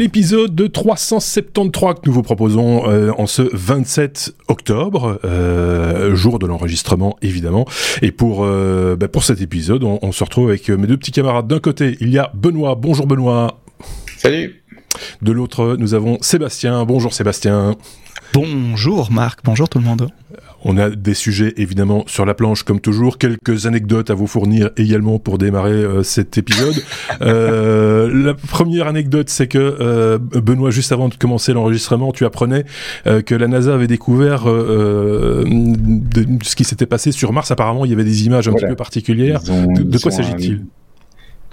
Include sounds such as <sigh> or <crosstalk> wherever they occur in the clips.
l'épisode de 373 que nous vous proposons euh, en ce 27 octobre, euh, jour de l'enregistrement évidemment. Et pour euh, bah, pour cet épisode, on, on, se retrouve avec mes deux petits camarades. D'un côté, il y a Benoît. Bonjour Benoît. Salut. De l'autre, nous avons Sébastien. Bonjour Sébastien. Bonjour Marc. Bonjour tout le monde. On a des sujets évidemment sur la planche comme toujours, quelques anecdotes à vous fournir également pour démarrer euh, cet épisode. <laughs> euh, la première anecdote, c'est que euh, Benoît, juste avant de commencer l'enregistrement, tu apprenais que la NASA avait découvert de, ce qui s'était passé sur Mars. Apparemment, il y avait des images un petit peu particulières. Ont, de, de quoi s'agit-il?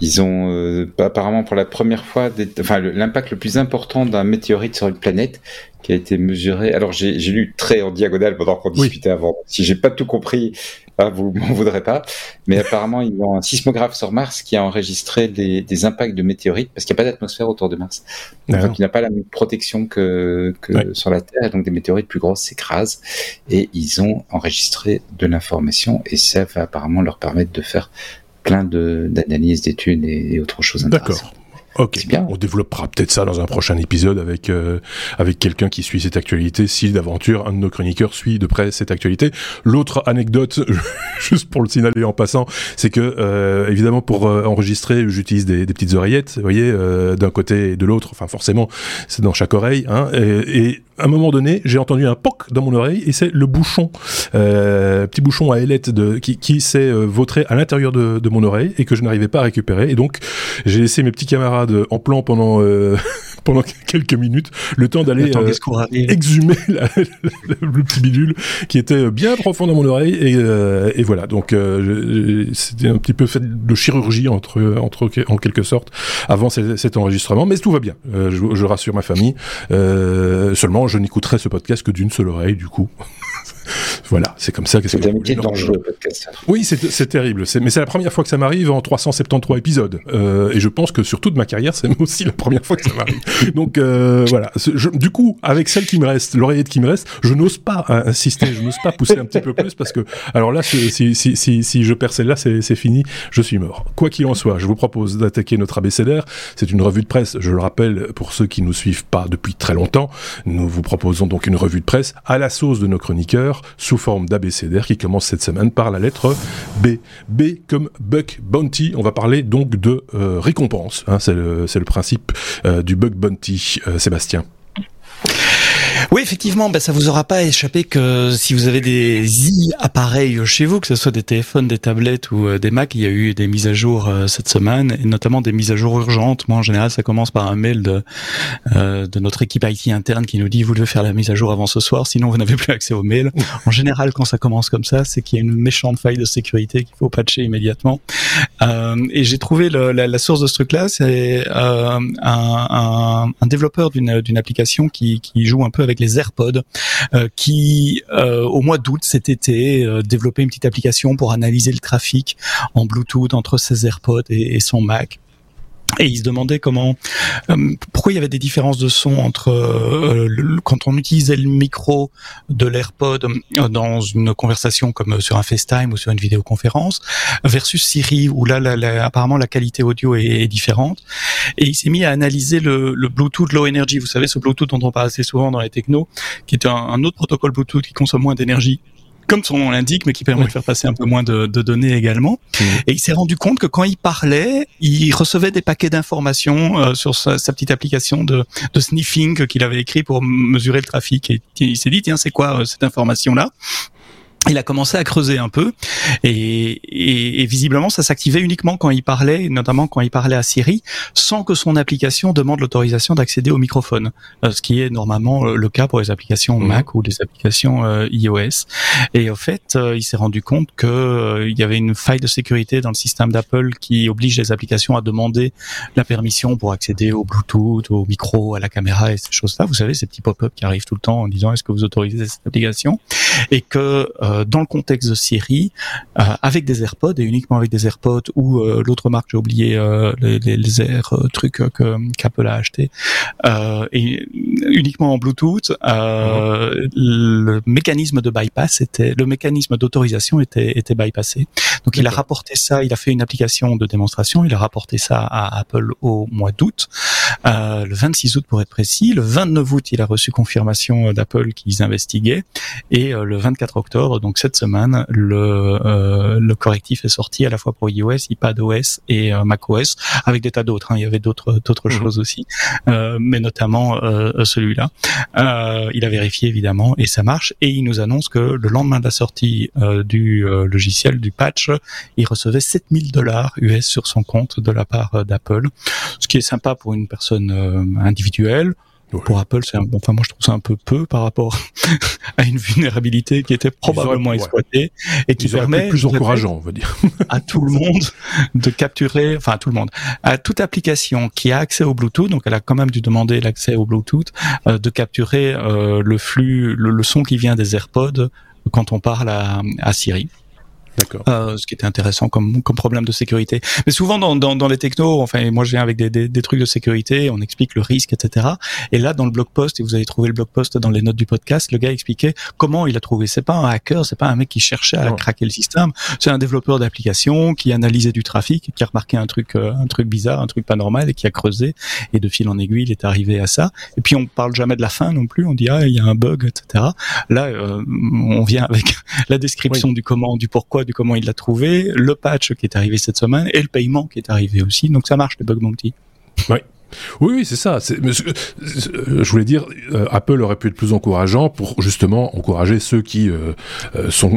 ils ont euh, apparemment pour la première fois, des, enfin l'impact le plus important d'un météorite sur une planète qui a été mesuré. Alors j'ai lu très en diagonale pendant qu'on discutait avant. Si j'ai pas tout compris, ah, vous <laughs> m'en voudrez pas. Mais apparemment ils ont un sismographe sur Mars qui a enregistré des, des impacts de météorites parce qu'il n'y a pas d'atmosphère autour de Mars. Donc il n'a pas la même protection que, que ouais. sur la Terre. Et donc des météorites plus grosses s'écrasent et ils ont enregistré de l'information et ça va apparemment leur permettre de faire plein d'analyses, d'études et, et autre chose D'accord. Ok, bien. on développera peut-être ça dans un prochain épisode avec euh, avec quelqu'un qui suit cette actualité, si d'aventure un de nos chroniqueurs suit de près cette actualité. L'autre anecdote, <laughs> juste pour le signaler en passant, c'est que euh, évidemment pour euh, enregistrer, j'utilise des, des, petites oreillettes, vous voyez, euh, d'un côté et de l'autre, enfin forcément c'est dans chaque oreille, hein, et, et à un moment donné, j'ai entendu un poc dans mon oreille et c'est le bouchon, euh, petit bouchon à ailette de, qui, qui s'est euh, vautré à l'intérieur de, de, mon oreille et que je n'arrivais pas à récupérer. Et donc, j'ai laissé mes petits camarades en plan pendant euh, <laughs> pendant quelques minutes, le temps d'aller euh, exhumer la, <laughs> la, le petit bidule qui était bien profond dans mon oreille et, euh, et voilà. Donc, c'était un petit peu fait de chirurgie entre entre en quelque sorte avant cet enregistrement, mais tout va bien. je, je rassure ma famille. seulement je n'écouterai ce podcast que d'une seule oreille, du coup. Voilà, c'est comme ça. C'est un dangereux podcast. Oui, c'est terrible. Mais c'est la première fois que ça m'arrive en 373 épisodes. Euh, et je pense que sur toute ma carrière, c'est <laughs> aussi la première fois que ça m'arrive. Donc euh, voilà. Je, du coup, avec celle qui me reste, l'oreillette qui me reste, je n'ose pas insister, je n'ose pas pousser un petit peu plus parce que, alors là, si, si, si, si je perds celle-là, c'est fini, je suis mort. Quoi qu'il en soit, je vous propose d'attaquer notre abécédaire. C'est une revue de presse, je le rappelle, pour ceux qui nous suivent pas depuis très longtemps. Nous vous proposons donc une revue de presse à la sauce de nos chroniqueurs, sous forme d'abécédaire qui commence cette semaine par la lettre B. B comme Buck Bounty. On va parler donc de euh, récompense. Hein, c'est le, principe euh, du Buck Bounty, euh, Sébastien. Oui, effectivement, ben, ça vous aura pas échappé que si vous avez des appareils chez vous, que ce soit des téléphones, des tablettes ou euh, des Macs, il y a eu des mises à jour euh, cette semaine, et notamment des mises à jour urgentes. Moi, en général, ça commence par un mail de, euh, de notre équipe IT interne qui nous dit vous devez faire la mise à jour avant ce soir, sinon vous n'avez plus accès aux mails. En général, quand ça commence comme ça, c'est qu'il y a une méchante faille de sécurité qu'il faut patcher immédiatement. Euh, et j'ai trouvé le, la, la, source de ce truc-là, c'est euh, un, un, un, développeur d'une application qui, qui joue un peu avec les AirPods, euh, qui euh, au mois d'août cet été euh, développait une petite application pour analyser le trafic en Bluetooth entre ses AirPods et, et son Mac. Et il se demandait comment, euh, pourquoi il y avait des différences de son entre euh, le, quand on utilisait le micro de l'AirPod euh, dans une conversation comme sur un FaceTime ou sur une vidéoconférence versus Siri où là, là, là apparemment la qualité audio est, différente. Et il s'est mis à analyser le, le, Bluetooth Low Energy. Vous savez ce Bluetooth dont on parle assez souvent dans les technos, qui est un autre protocole Bluetooth qui consomme moins d'énergie comme son nom l'indique, mais qui permet oui. de faire passer un peu moins de, de données également. Mmh. Et il s'est rendu compte que quand il parlait, il recevait des paquets d'informations euh, sur sa, sa, petite application de, de sniffing qu'il avait écrit pour mesurer le trafic. Et il s'est dit, tiens, c'est quoi euh, cette information-là? Il a commencé à creuser un peu et, et, et visiblement ça s'activait uniquement quand il parlait, notamment quand il parlait à Siri, sans que son application demande l'autorisation d'accéder au microphone, euh, ce qui est normalement euh, le cas pour les applications mmh. Mac ou les applications euh, iOS. Et au fait, il s'est rendu compte que il y avait une faille de sécurité dans le système d'Apple qui oblige les applications à demander la permission pour accéder au Bluetooth, au micro, à la caméra et ces choses-là. Vous savez, ces petits pop-up qui arrivent tout le temps en disant est-ce que vous autorisez cette application? Et que dans le contexte de Siri, avec des AirPods et uniquement avec des AirPods ou l'autre marque, j'ai oublié les, les, les Air trucs que qu'Apple a acheté, et uniquement en Bluetooth, le mécanisme de bypass était, le mécanisme d'autorisation était, était bypassé. Donc il a rapporté ça, il a fait une application de démonstration, il a rapporté ça à Apple au mois d'août, euh, le 26 août pour être précis. Le 29 août, il a reçu confirmation d'Apple qu'ils investiguaient, et euh, le 24 octobre, donc cette semaine, le, euh, le correctif est sorti à la fois pour iOS, iPadOS et euh, macOS, avec des tas d'autres. Hein. Il y avait d'autres d'autres mhm. choses aussi, euh, mais notamment celui-là. il a vérifié évidemment et ça marche. Et il nous annonce que le lendemain de la sortie du logiciel du patch, il recevait 7000 dollars US sur son compte de la part d'Apple, ce qui est sympa pour une personne individuelle. Pour Apple, c'est enfin moi je trouve ça un peu peu par rapport <laughs> à une vulnérabilité qui était probablement exploitée et qui permet plus encourageant, on va dire, à tout le monde de capturer, enfin à tout le monde, à toute application qui a accès au Bluetooth, donc elle a quand même dû demander l'accès au Bluetooth, euh, de capturer euh, le flux, le, son qui vient des AirPods quand on parle à, à Siri. Euh, ce qui était intéressant comme, comme problème de sécurité. Mais souvent dans, dans, dans les technos, enfin moi je viens avec des, des, des, trucs de sécurité, on explique le risque, etc. Et là dans le blog post, et vous avez trouvé le blog post dans les notes du podcast, le gars expliquait comment il a trouvé. C'est pas un hacker, c'est pas un mec qui cherchait à craquer le système, c'est un développeur d'application qui analysait du trafic, qui a remarqué un truc euh, un truc bizarre, un truc pas normal et qui a creusé. Et de fil en aiguille, il est arrivé à ça. Et puis on parle jamais de la fin non plus. On dit ah il y a un bug, etc. Là euh, on vient avec <laughs> la description du comment, du pourquoi comment il l'a trouvé, le patch qui est arrivé cette semaine et le paiement qui est arrivé aussi. Donc ça marche le bug bounty. Oui. Oui, oui c'est ça. je voulais dire, euh, Apple aurait pu être plus encourageant pour justement encourager ceux qui euh, euh, sont,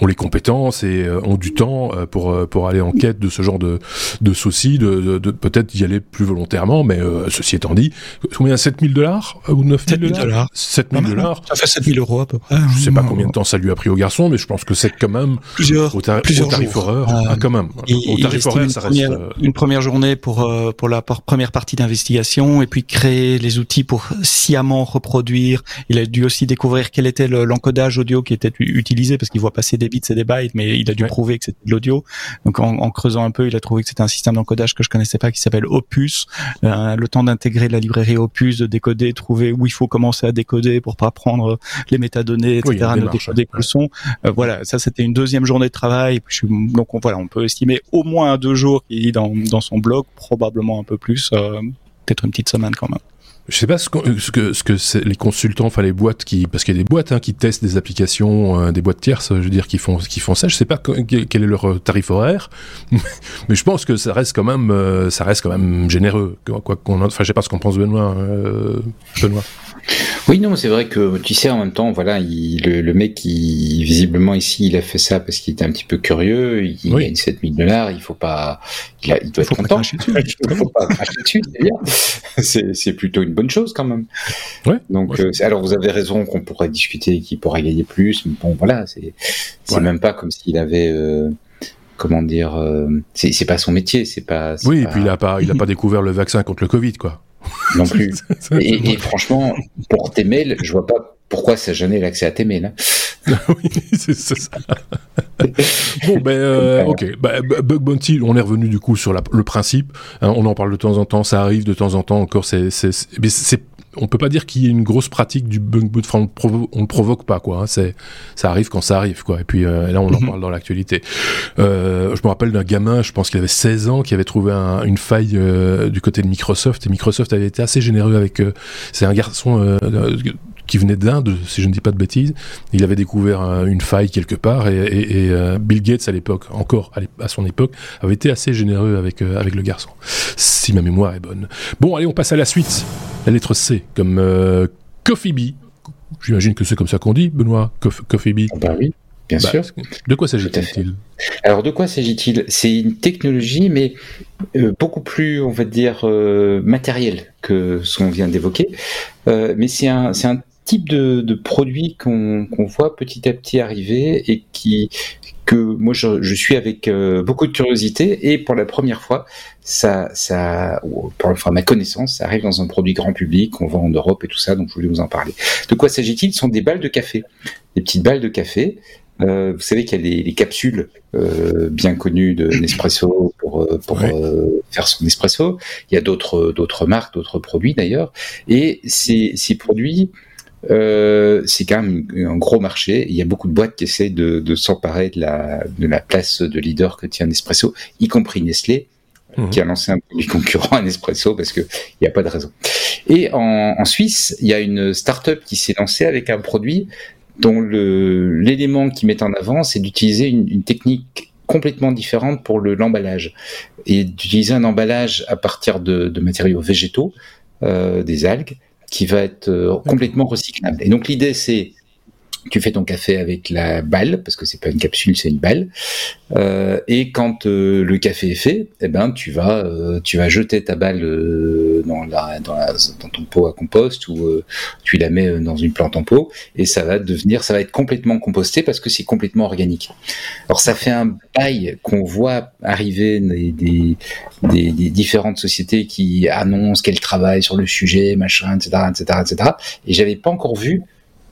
ont, les compétences et ont du temps pour pour aller en quête de ce genre de de soucis, de, de, peut-être y aller plus volontairement. Mais ceci étant dit, combien? 7000 dollars ou 9000 dollars? 7000 dollars. Ça fait 7000 euros à peu près. Je sais pas combien de temps ça lui a pris au garçon, mais je pense que c'est quand même plusieurs au, plusieurs tarif horaire, ah, quand même. au tarif horaire, ça reste une première journée pour pour la première partie d'investigation et puis créer les outils pour sciemment reproduire. Il a dû aussi découvrir quel était l'encodage audio qui était utilisé parce qu'il voit passer des bits et des bytes, mais il a dû prouver que c'était de l'audio. Donc en, creusant un peu, il a trouvé que c'était un système d'encodage que je connaissais pas qui s'appelle Opus. Euh, le temps d'intégrer la librairie Opus, de décoder, trouver où il faut commencer à décoder pour pas prendre les métadonnées, etc., de décoder le son. Euh, voilà, ça c'était une deuxième journée de travail. donc on, voilà, on peut estimer au moins deux jours qu'il dans, dans son blog, probablement un peu plus. Euh, peut-être une petite semaine quand même. Je sais pas ce que ce que, les consultants, enfin les boîtes qui, parce qu'il y a des boîtes hein, qui testent des applications, euh, des boîtes tierces, je veux dire, qui font qui font ça. Je sais pas quel est leur euh, tarif horaire, <laughs> mais je pense que ça reste quand même, euh, généreux. Quoi qu'on, enfin, je sais pas ce qu'on pense Benoît. Benoît. Oui, non, c'est vrai que tu sais, en même temps, voilà, il, le, mec, qui visiblement ici, il a fait ça parce qu'il était un petit peu curieux. Il, il gagne 7000 dollars. Il faut pas, il, a, il doit être content. il faut pas cracher dessus. <laughs> C'est c'est plutôt une bonne chose quand même. Ouais. Donc, euh, alors vous avez raison qu'on pourrait discuter qui pourrait gagner plus. Mais bon, voilà, c'est c'est même pas comme s'il avait. Euh, comment dire, euh, c'est pas son métier, c'est pas. Oui, et puis il a pas, il a pas découvert le vaccin contre le Covid, quoi non plus. <laughs> et, franchement, pour tes mails, je vois pas pourquoi ça gênait l'accès à tes mails. Hein. <laughs> oui, c'est ça. <laughs> bon, ben, euh, ok. Ben, Bug Bounty, on est revenu du coup sur le principe. Hein, on en parle de temps en temps, ça arrive de temps en temps encore. C'est, on peut pas dire qu'il y ait une grosse pratique du bug boot. on, le provoque pas quoi. Hein. c'est ça arrive quand ça arrive quoi. Et puis euh, là on en mhm. parle dans l'actualité. Euh, je me rappelle d'un gamin, je pense qu'il avait 16 ans, qui avait trouvé une faille euh, du côté de Microsoft. Et Microsoft avait été assez généreux avec. c'est un garçon qui venait d'Inde, si je ne dis pas de bêtises. Il avait découvert une faille quelque part et, Bill Gates à l'époque, encore à, son époque, avait été assez généreux avec avec le garçon. Si ma mémoire est bonne. Bon, allez, on passe à la suite. La lettre C, comme euh, Coffee Bee. J'imagine que c'est comme ça qu'on dit, Benoît, Coffee Bee. Bah oui, bien bah, sûr. De quoi s'agit-il? Alors, de quoi s'agit-il? C'est une technologie, mais euh, beaucoup plus, on va dire, euh, matérielle que ce qu'on vient d'évoquer. mais c'est un, un type de, produit qu'on voit petit à petit arriver et qui que moi je, suis avec euh, beaucoup de curiosité et pour la première fois ça ça pour enfin, ma connaissance ça arrive dans un produit grand public qu'on vend en Europe et tout ça donc je voulais vous en parler de quoi s'agit-il? Ce sont des balles de café des petites balles de café Euh, vous savez qu'il y a les, capsules euh, bien connues de Nespresso pour, euh, pour faire son espresso. Il y a d'autres d'autres marques, d'autres produits d'ailleurs. Et ces, ces produits, c'est quand même un gros marché. Il y a beaucoup de boîtes qui essaient de, de s'emparer de la, de la place de leader que tient Nespresso, y compris Nestlé. Mhm. qui a lancé un produit concurrent à Nespresso parce qu'il n'y a pas de raison. Et en, en Suisse, il y a une start-up qui s'est lancée avec un produit dont l'élément qui met en avant, c'est d'utiliser une, une, technique complètement différente pour le l'emballage et d'utiliser un emballage à partir de, de matériaux végétaux, euh, des algues, qui va être euh, complètement recyclable. Et donc l'idée, c'est tu fais ton café avec la balle parce que c'est pas une capsule c'est une balle. Euh, et quand euh, le café est fait eh ben tu vas euh, tu vas jeter ta balle euh, dans la, dans, la, dans ton pot à compost ou euh, tu la mets dans une plante en pot et ça va devenir ça va être complètement composté parce que c'est complètement organique. Alors ça fait un bail qu'on voit arriver des, des, des, des, différentes sociétés qui annoncent qu'elles travaillent sur le sujet machin etc etc etc et j'avais pas encore vu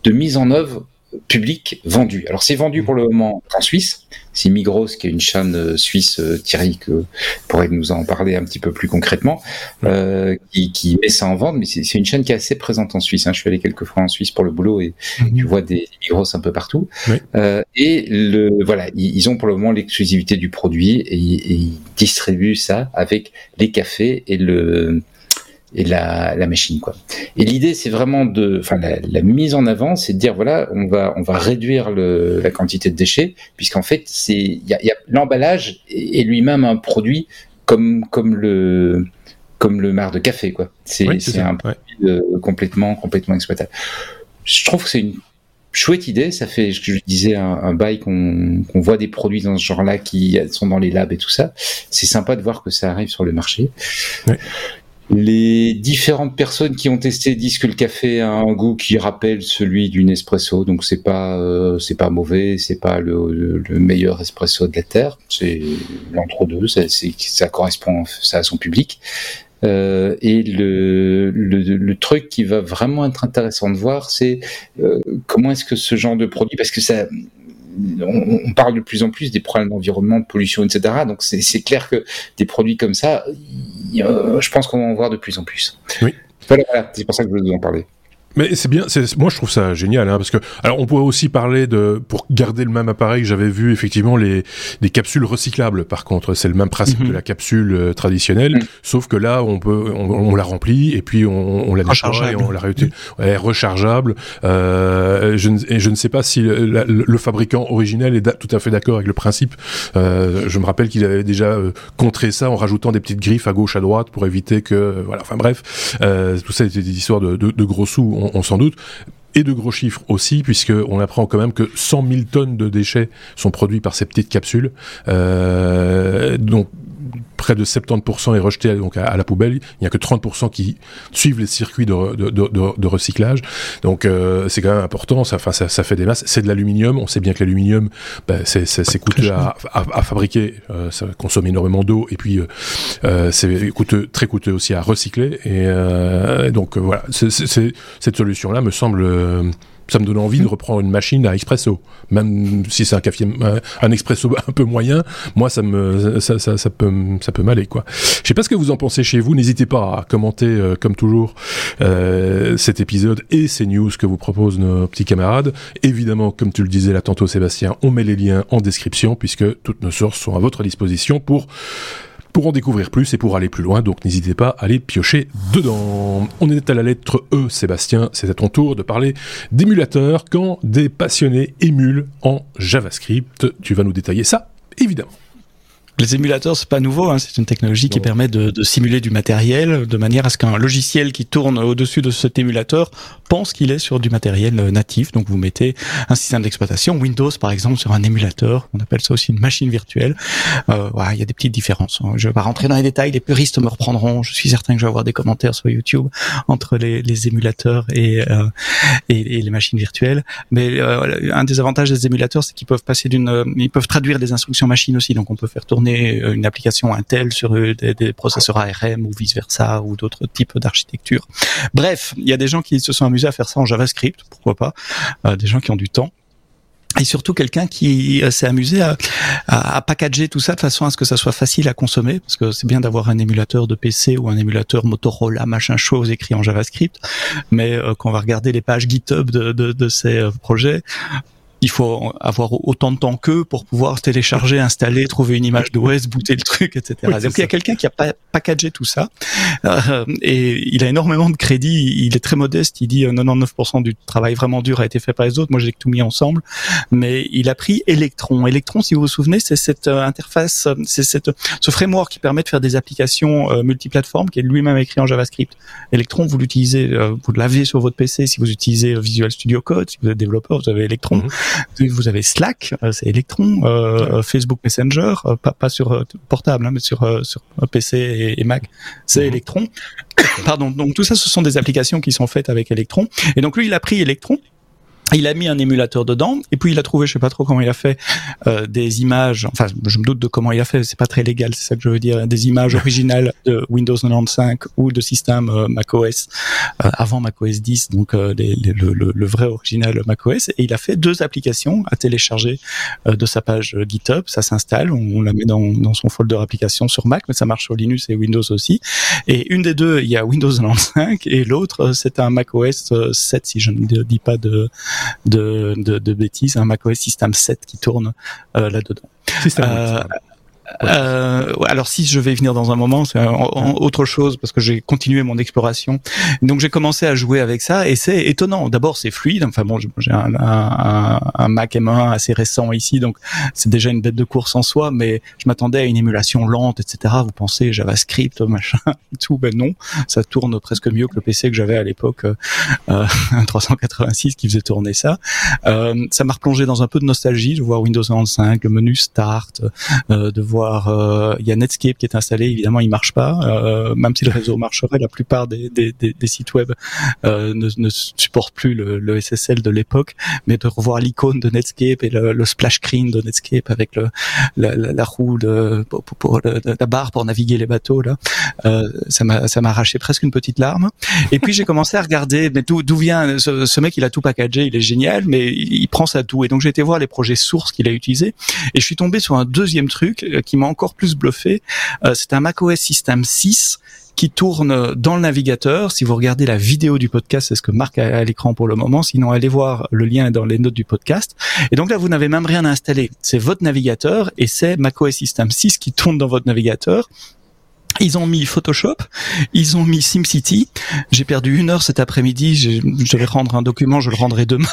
de mise en œuvre public vendu. Alors c'est vendu pour le moment en Suisse. C'est Migros qui est une chaîne euh, suisse, euh, Thierry, que pourrait nous en parler un petit peu plus concrètement, euh, qui, qui, met ça en vente. Mais c'est une chaîne qui est assez présente en Suisse. Hein. Je suis allé quelques fois en Suisse pour le boulot et mhm. tu vois des Migros un peu partout. Euh, et le voilà, ils, ont pour le moment l'exclusivité du produit et, et ils distribuent ça avec les cafés et le et la, la machine quoi. Et l'idée c'est vraiment de, enfin la, la, mise en avant, c'est de dire voilà, on va on va réduire le, la quantité de déchets puisqu'en fait c'est il y a, y a l'emballage est lui-même un produit comme comme le comme le marc de café quoi. C'est c'est un produit euh, complètement complètement exploitable. Je trouve que c'est une chouette idée. Ça fait, je disais, un, un bail qu'on qu'on voit des produits dans ce genre-là qui sont dans les labs et tout ça. C'est sympa de voir que ça arrive sur le marché. Ouais. Les différentes personnes qui ont testé disent que le café a un goût qui rappelle celui d'une espresso, donc c'est pas euh, c'est pas mauvais, c'est pas le, le, meilleur espresso de la terre, c'est l'entre-deux, ça, ça correspond ça à son public. Euh, et le, le, le, truc qui va vraiment être intéressant de voir, c'est euh, comment est-ce que ce genre de produit, parce que ça, on, on, parle de plus en plus des problèmes d'environnement, de pollution, etc. Donc c'est clair que des produits comme ça, je pense qu'on va en voir de plus en plus. Oui. Voilà, c'est pour ça que je voulais vous en parler. Mais c'est bien, moi je trouve ça génial, hein, parce que alors on pourrait aussi parler de pour garder le même appareil, j'avais vu effectivement les des capsules recyclables. Par contre, c'est le même principe mhm. de la capsule euh, traditionnelle, mhm. sauf que là on peut on, la remplit et puis on, on la décharge et on la réutilise. Ouais, rechargeable. Euh, je, ne, je ne sais pas si le, le, fabricant originel est tout à fait d'accord avec le principe. Euh, je me rappelle qu'il avait déjà euh, contré ça en rajoutant des petites griffes à gauche à droite pour éviter que voilà. Enfin bref, euh, tout ça était des histoires de, de, de gros sous on, s'en doute et de gros chiffres aussi, puisqu'on apprend quand même que 100 000 tonnes de déchets sont produits par ces petites capsules. Euh, donc près de 70% est rejeté donc à, la poubelle. Il n'y a que 30% qui suivent les circuits de, de, de, de recyclage. Donc euh, c'est quand même important. Ça, ça, ça fait des masses. C'est de l'aluminium. On sait bien que l'aluminium, ben, c'est coûteux à, à, à, fabriquer. Euh, ça consomme énormément d'eau et puis euh, c'est coûteux, très coûteux aussi à recycler. Et donc voilà, cette solution-là me semble ça me donne envie de reprendre une machine à expresso, même si c'est un café, un expresso <laughs> un peu moyen. Moi, ça me, ça, ça, ça peut, ça peut m'aller quoi. Je sais pas ce que vous en pensez chez vous. N'hésitez pas à commenter, euh, comme toujours, euh, cet épisode et ces news que vous proposent nos petits camarades. Évidemment, comme tu le disais là tantôt, Sébastien, on met les liens en description puisque toutes nos sources sont à votre disposition pour pour en découvrir plus et pour aller plus loin, donc n'hésitez pas à aller piocher dedans. On est à la lettre E, Sébastien, c'est à ton tour de parler d'émulateurs quand des passionnés émulent en JavaScript. Tu vas nous détailler ça, évidemment. Les émulateurs, c'est pas nouveau. Hein. C'est une technologie qui permet de, de, simuler du matériel de manière à ce qu'un logiciel qui tourne au-dessus de cet émulateur pense qu'il est sur du matériel euh, natif. Donc, vous mettez un système d'exploitation, Windows par exemple, sur un émulateur. On appelle ça aussi une machine virtuelle. Euh, voilà, il y a des petites différences. Hein. Je vais pas rentrer dans les détails. Les puristes me reprendront. Je suis certain que je vais avoir des commentaires sur YouTube entre les, les émulateurs et, euh, et, et, les machines virtuelles. Mais euh, un des avantages des émulateurs, c'est qu'ils peuvent passer d'une, euh, ils peuvent traduire des instructions machines aussi. Donc, on peut faire tourner euh, une application Intel sur euh, des, processeurs ARM ou vice versa ou d'autres types d'architecture. Bref, il y a des gens qui se sont amusés à faire ça en JavaScript, pourquoi pas, euh, des gens qui ont du temps. et surtout quelqu'un qui s'est amusé à, à, packager tout ça de façon à ce que ça soit facile à consommer, parce que c'est bien d'avoir un émulateur de PC ou un émulateur Motorola, machin chose écrit en JavaScript, mais euh, quand on va regarder les pages GitHub de, de, ces projets, il faut avoir autant de temps qu'eux pour pouvoir télécharger, installer, trouver une image d'OS, booter le truc, etc. Donc il y a quelqu'un qui a pas packagé tout ça euh, et il a énormément de crédit. Il est très modeste. Il dit 99% euh, du travail vraiment dur a été fait par les autres. Moi j'ai tout mis ensemble, mais il a pris Electron. Electron, si vous vous souvenez, c'est cette euh, interface, c'est cette ce framework qui permet de faire des applications euh, multiplateformes qui est lui-même écrit en JavaScript. Electron, vous l'utilisez, vous l'avez sur votre PC si vous utilisez Visual Studio Code. Si vous êtes développeur, vous avez Electron. Mhm. Vous avez Slack, euh, c'est Electron, euh, Facebook Messenger, euh, pas, pas sur portable, hein, mais sur, sur PC et, Mac, c'est. Electron. <coughs> Pardon. Donc tout ça, ce sont des applications qui sont faites avec Electron. Et donc lui, il a pris Electron il a mis un émulateur dedans et puis il a trouvé, je sais pas trop comment il a fait, euh, des images. Enfin, je me doute de comment il a fait. C'est pas très légal, c'est ça que je veux dire. Des images <laughs> originales de Windows 95 ou de système euh, macOS euh, avant macOS 10, donc euh, le, le, le, vrai original macOS. Et il a fait deux applications à télécharger euh, de sa page GitHub. Ça s'installe, on, la met dans, dans son folder application sur Mac, mais ça marche sur Linux et Windows aussi. Et une des deux, il y a Windows 95 et l'autre, c'est un macOS 7, si je ne dis pas de de, de, de bêtises, un macOS System 7 qui tourne euh, là-dedans. Euh, euh, alors si je vais venir dans un moment, c'est autre chose parce que j'ai continué mon exploration. Donc j'ai commencé à jouer avec ça et c'est étonnant. D'abord c'est fluide. Enfin bon, j'ai un, un, un, Mac M1 assez récent ici, donc c'est déjà une bête de course en soi. Mais je m'attendais à une émulation lente, etc. Vous pensez JavaScript, machin, <laughs> tout. Ben non, ça tourne presque mieux que le PC que j'avais à l'époque, euh, <laughs> 386 qui faisait tourner ça. Euh, ça m'a replongé dans un peu de nostalgie de voir Windows 95, le menu Start, euh, de voir euh, il y a Netscape qui est installé, évidemment il marche pas, euh, même si le réseau marcherait, la plupart des, sites web euh, ne, supportent plus le, SSL de l'époque, mais de revoir l'icône de Netscape et le, splash screen de Netscape avec la, roue de, la barre pour naviguer les bateaux là, ça m'a ça m'a arraché presque une petite larme. Et puis j'ai commencé à regarder, mais d'où vient ce, ce, mec Il a tout packagé, il est génial, mais il, il prend ça tout. Et donc j'ai été voir les projets sources qu'il a utilisés, et je suis tombé sur un deuxième truc qui m'a encore plus bluffé. Euh, c'est un macOS System 6 qui tourne dans le navigateur. Si vous regardez la vidéo du podcast, c'est ce que Marc a à l'écran pour le moment. Sinon, allez voir le lien dans les notes du podcast. Et donc là, vous n'avez même rien à installer. C'est votre navigateur et c'est macOS System 6 qui tourne dans votre navigateur. Ils ont mis Photoshop, ils ont mis SimCity. J'ai perdu une heure cet après-midi. Je, vais rendre un document, je le rendrai demain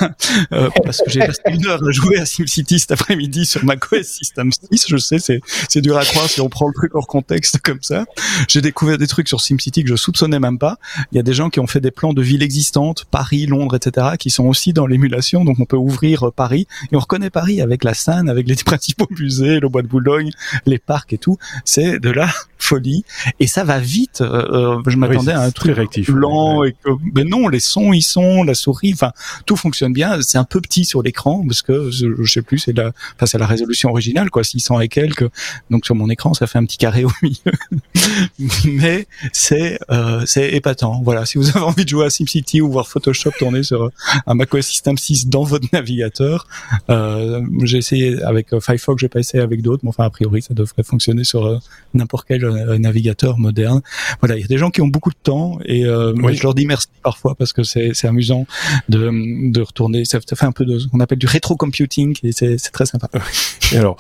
euh, parce que j'ai passé une heure à jouer à SimCity cet après-midi sur macOS System 6. Je sais, c'est c'est dur à croire si on prend le truc hors contexte comme ça. J'ai découvert des trucs sur SimCity que je soupçonnais même pas. Il y a des gens qui ont fait des plans de villes existantes, Paris, Londres, etc., qui sont aussi dans l'émulation. Donc on peut ouvrir Paris et on reconnaît Paris avec la Seine, avec les <laughs> principaux musées, le bois de Boulogne, les parcs et tout. C'est de la folie et ça va vite. Euh, euh, je m'attendais à un truc réactif, lent et que, mais non, les sons ils sont, la souris, enfin tout fonctionne bien. C'est un peu petit sur l'écran parce que je, sais plus, c'est la, enfin c'est la résolution originale quoi, 600 et quelques. Donc sur mon écran ça fait un petit carré au milieu. <laughs> mais c'est euh, c'est épatant. Voilà, si vous avez envie de jouer à SimCity ou voir Photoshop tourner sur un macOS System 6 dans votre navigateur, euh, j'ai essayé avec Firefox, j'ai pas essayé avec d'autres, mais enfin a priori ça devrait fonctionner sur n'importe quel navigateur moderne. Voilà, il y a des gens qui ont beaucoup de temps et euh, je leur dis merci parfois parce que c'est amusant de, de retourner. Ça, fait un peu de ce qu'on appelle du rétro computing et c'est très sympa. Et alors,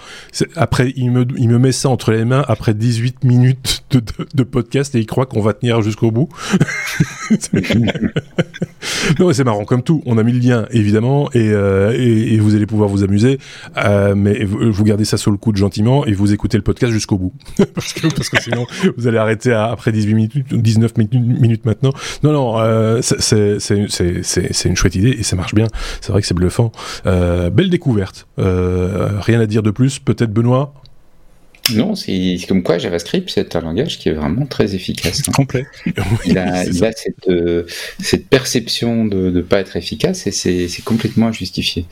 après, il me, il me met ça entre les mains après 18 minutes de, de, podcast et il croit qu'on va tenir jusqu'au bout. <laughs> non, c'est marrant comme tout. On a mis le lien évidemment et, euh, et, et, vous allez pouvoir vous amuser, euh, mais vous, vous, gardez ça sur le coude gentiment et vous écoutez le podcast jusqu'au bout <laughs> parce que parce que sinon <laughs> vous allez arrêter après 18 minutes, 19 minutes maintenant. Non, non, euh, c'est une chouette idée et ça marche bien. C'est vrai que c'est bluffant. Euh, belle découverte. Euh, rien à dire de plus. Peut-être Benoît non, c'est comme quoi JavaScript, c'est un langage qui est vraiment très efficace. Hein. Complet. <laughs> Il a, il a cette, euh, cette, perception de ne pas être efficace et c'est complètement injustifié.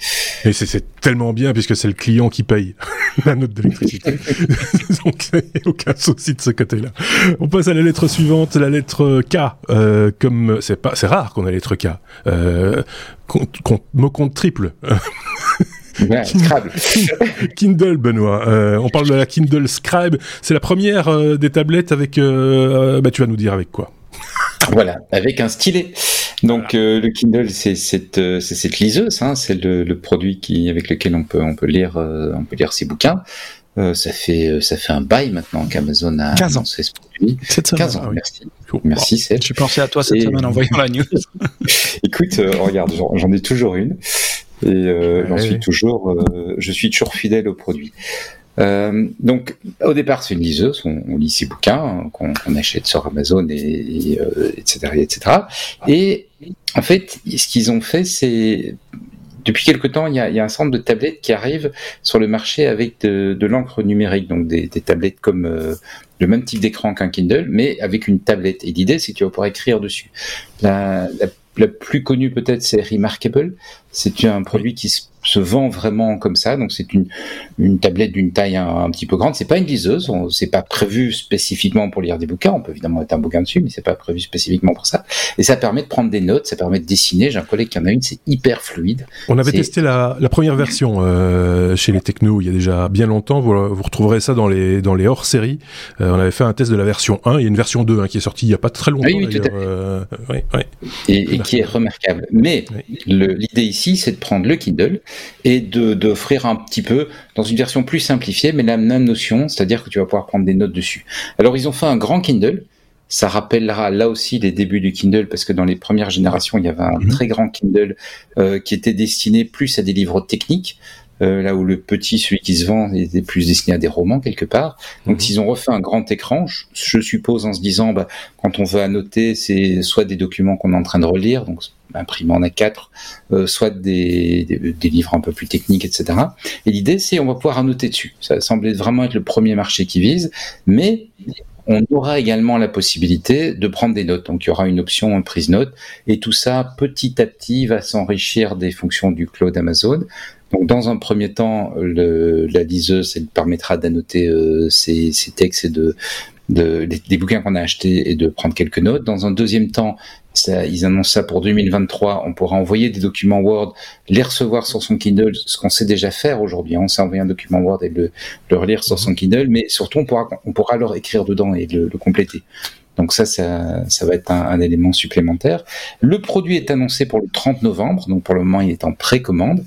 Et c'est tellement bien puisque c'est le client qui paye <laughs> la note d'électricité. <laughs> Donc il n'y a aucun souci de ce côté-là. On passe à la lettre suivante, la lettre K. Euh, comme c'est pas, c'est rare qu'on ait la lettre K. Euh, compte, compte, mot compte triple. Scrabble. <laughs> Kindle, Benoît. Euh, on parle de la Kindle Scribe. C'est la première euh, des tablettes avec. Euh, bah, tu vas nous dire avec quoi <laughs> Voilà, avec un stylet. Donc le Kindle, c'est cette, cette liseuse, hein, c'est le, le, produit qui, avec lequel on peut, on peut lire, on peut lire ses bouquins. Euh, ça fait ça fait un bail maintenant qu'Amazon a 15 ans. ce produit. 15 ans, ah merci. Merci, c'est. J'ai pensé à toi cette semaine en voyant la news. <laughs> Écoute, regarde, j'en ai toujours une et euh, j'en suis toujours, euh, je suis toujours fidèle au produit. Euh, donc, au départ, c'est une liseuse. On, lit ses bouquins qu'on achète sur Amazon, et, etc., etc. Et en fait, ce qu'ils ont fait, c'est depuis quelque temps, il y, a, il y, a, un centre de tablettes qui arrive sur le marché avec de, de l'encre numérique, donc des, des tablettes comme le même type d'écran qu'un Kindle, mais avec une tablette. Et l'idée, c'est que tu vas pouvoir écrire dessus. La, la la plus connue peut-être, c'est Remarkable. C'est un produit qui se vend vraiment comme ça. Donc c'est une, une tablette d'une taille un, petit peu grande. C'est pas une liseuse. C'est pas prévu spécifiquement pour lire des bouquins. On peut évidemment mettre un bouquin dessus, mais c'est pas prévu spécifiquement pour ça. Et ça permet de prendre des notes. Ça permet de dessiner. J'ai un collègue qui en a une. C'est hyper fluide. On avait testé la, la, première version euh, chez les technos il y a déjà bien longtemps. Vous, vous retrouverez ça dans les dans les hors séries. Euh, on avait fait un test de la version 1. Il y a une version 2 hein, qui est sortie il y a pas très longtemps. Oui, oui, tout à fait. Euh, et, qui est remarquable. Mais l'idée ici, c'est de prendre le Kindle et d'offrir un petit peu dans une version plus simplifiée, mais la même notion, c'est-à-dire que tu vas pouvoir prendre des notes dessus. Alors ils ont fait un grand Kindle. Ça rappellera là aussi les débuts du Kindle parce que dans les premières générations, il y avait un mhm. très grand Kindle euh, qui était destiné plus à des livres techniques. Euh, là où le petit, celui qui se vend, était plus destiné à des romans quelque part. Donc, mhm. s'ils ont refait un grand écran, je, suppose en se disant, bah, quand on veut annoter, c'est soit des documents qu'on est en train de relire, donc imprimé en A4, euh, soit des, des, livres un peu plus techniques, etc. Et l'idée, c'est on va pouvoir annoter dessus. Ça semblait vraiment être le premier marché qui vise, mais on aura également la possibilité de prendre des notes. Donc il y aura une option prise note et tout ça petit à petit va s'enrichir des fonctions du cloud Amazon. Donc, dans un premier temps, le, la liseuse, elle permettra d'annoter euh, ces, ces, textes et de, de des, bouquins qu'on a achetés et de prendre quelques notes. Dans un deuxième temps, ça, ils annoncent ça pour 2023. On pourra envoyer des documents Word, les recevoir sur son Kindle, ce qu'on sait déjà faire aujourd'hui. On sait envoyer un document Word et le, le relire sur son Kindle, mais surtout on pourra, on pourra alors écrire dedans et le, le compléter. Donc ça, ça, ça va être un, un, élément supplémentaire. Le produit est annoncé pour le 30 novembre, donc pour le moment il est en précommande.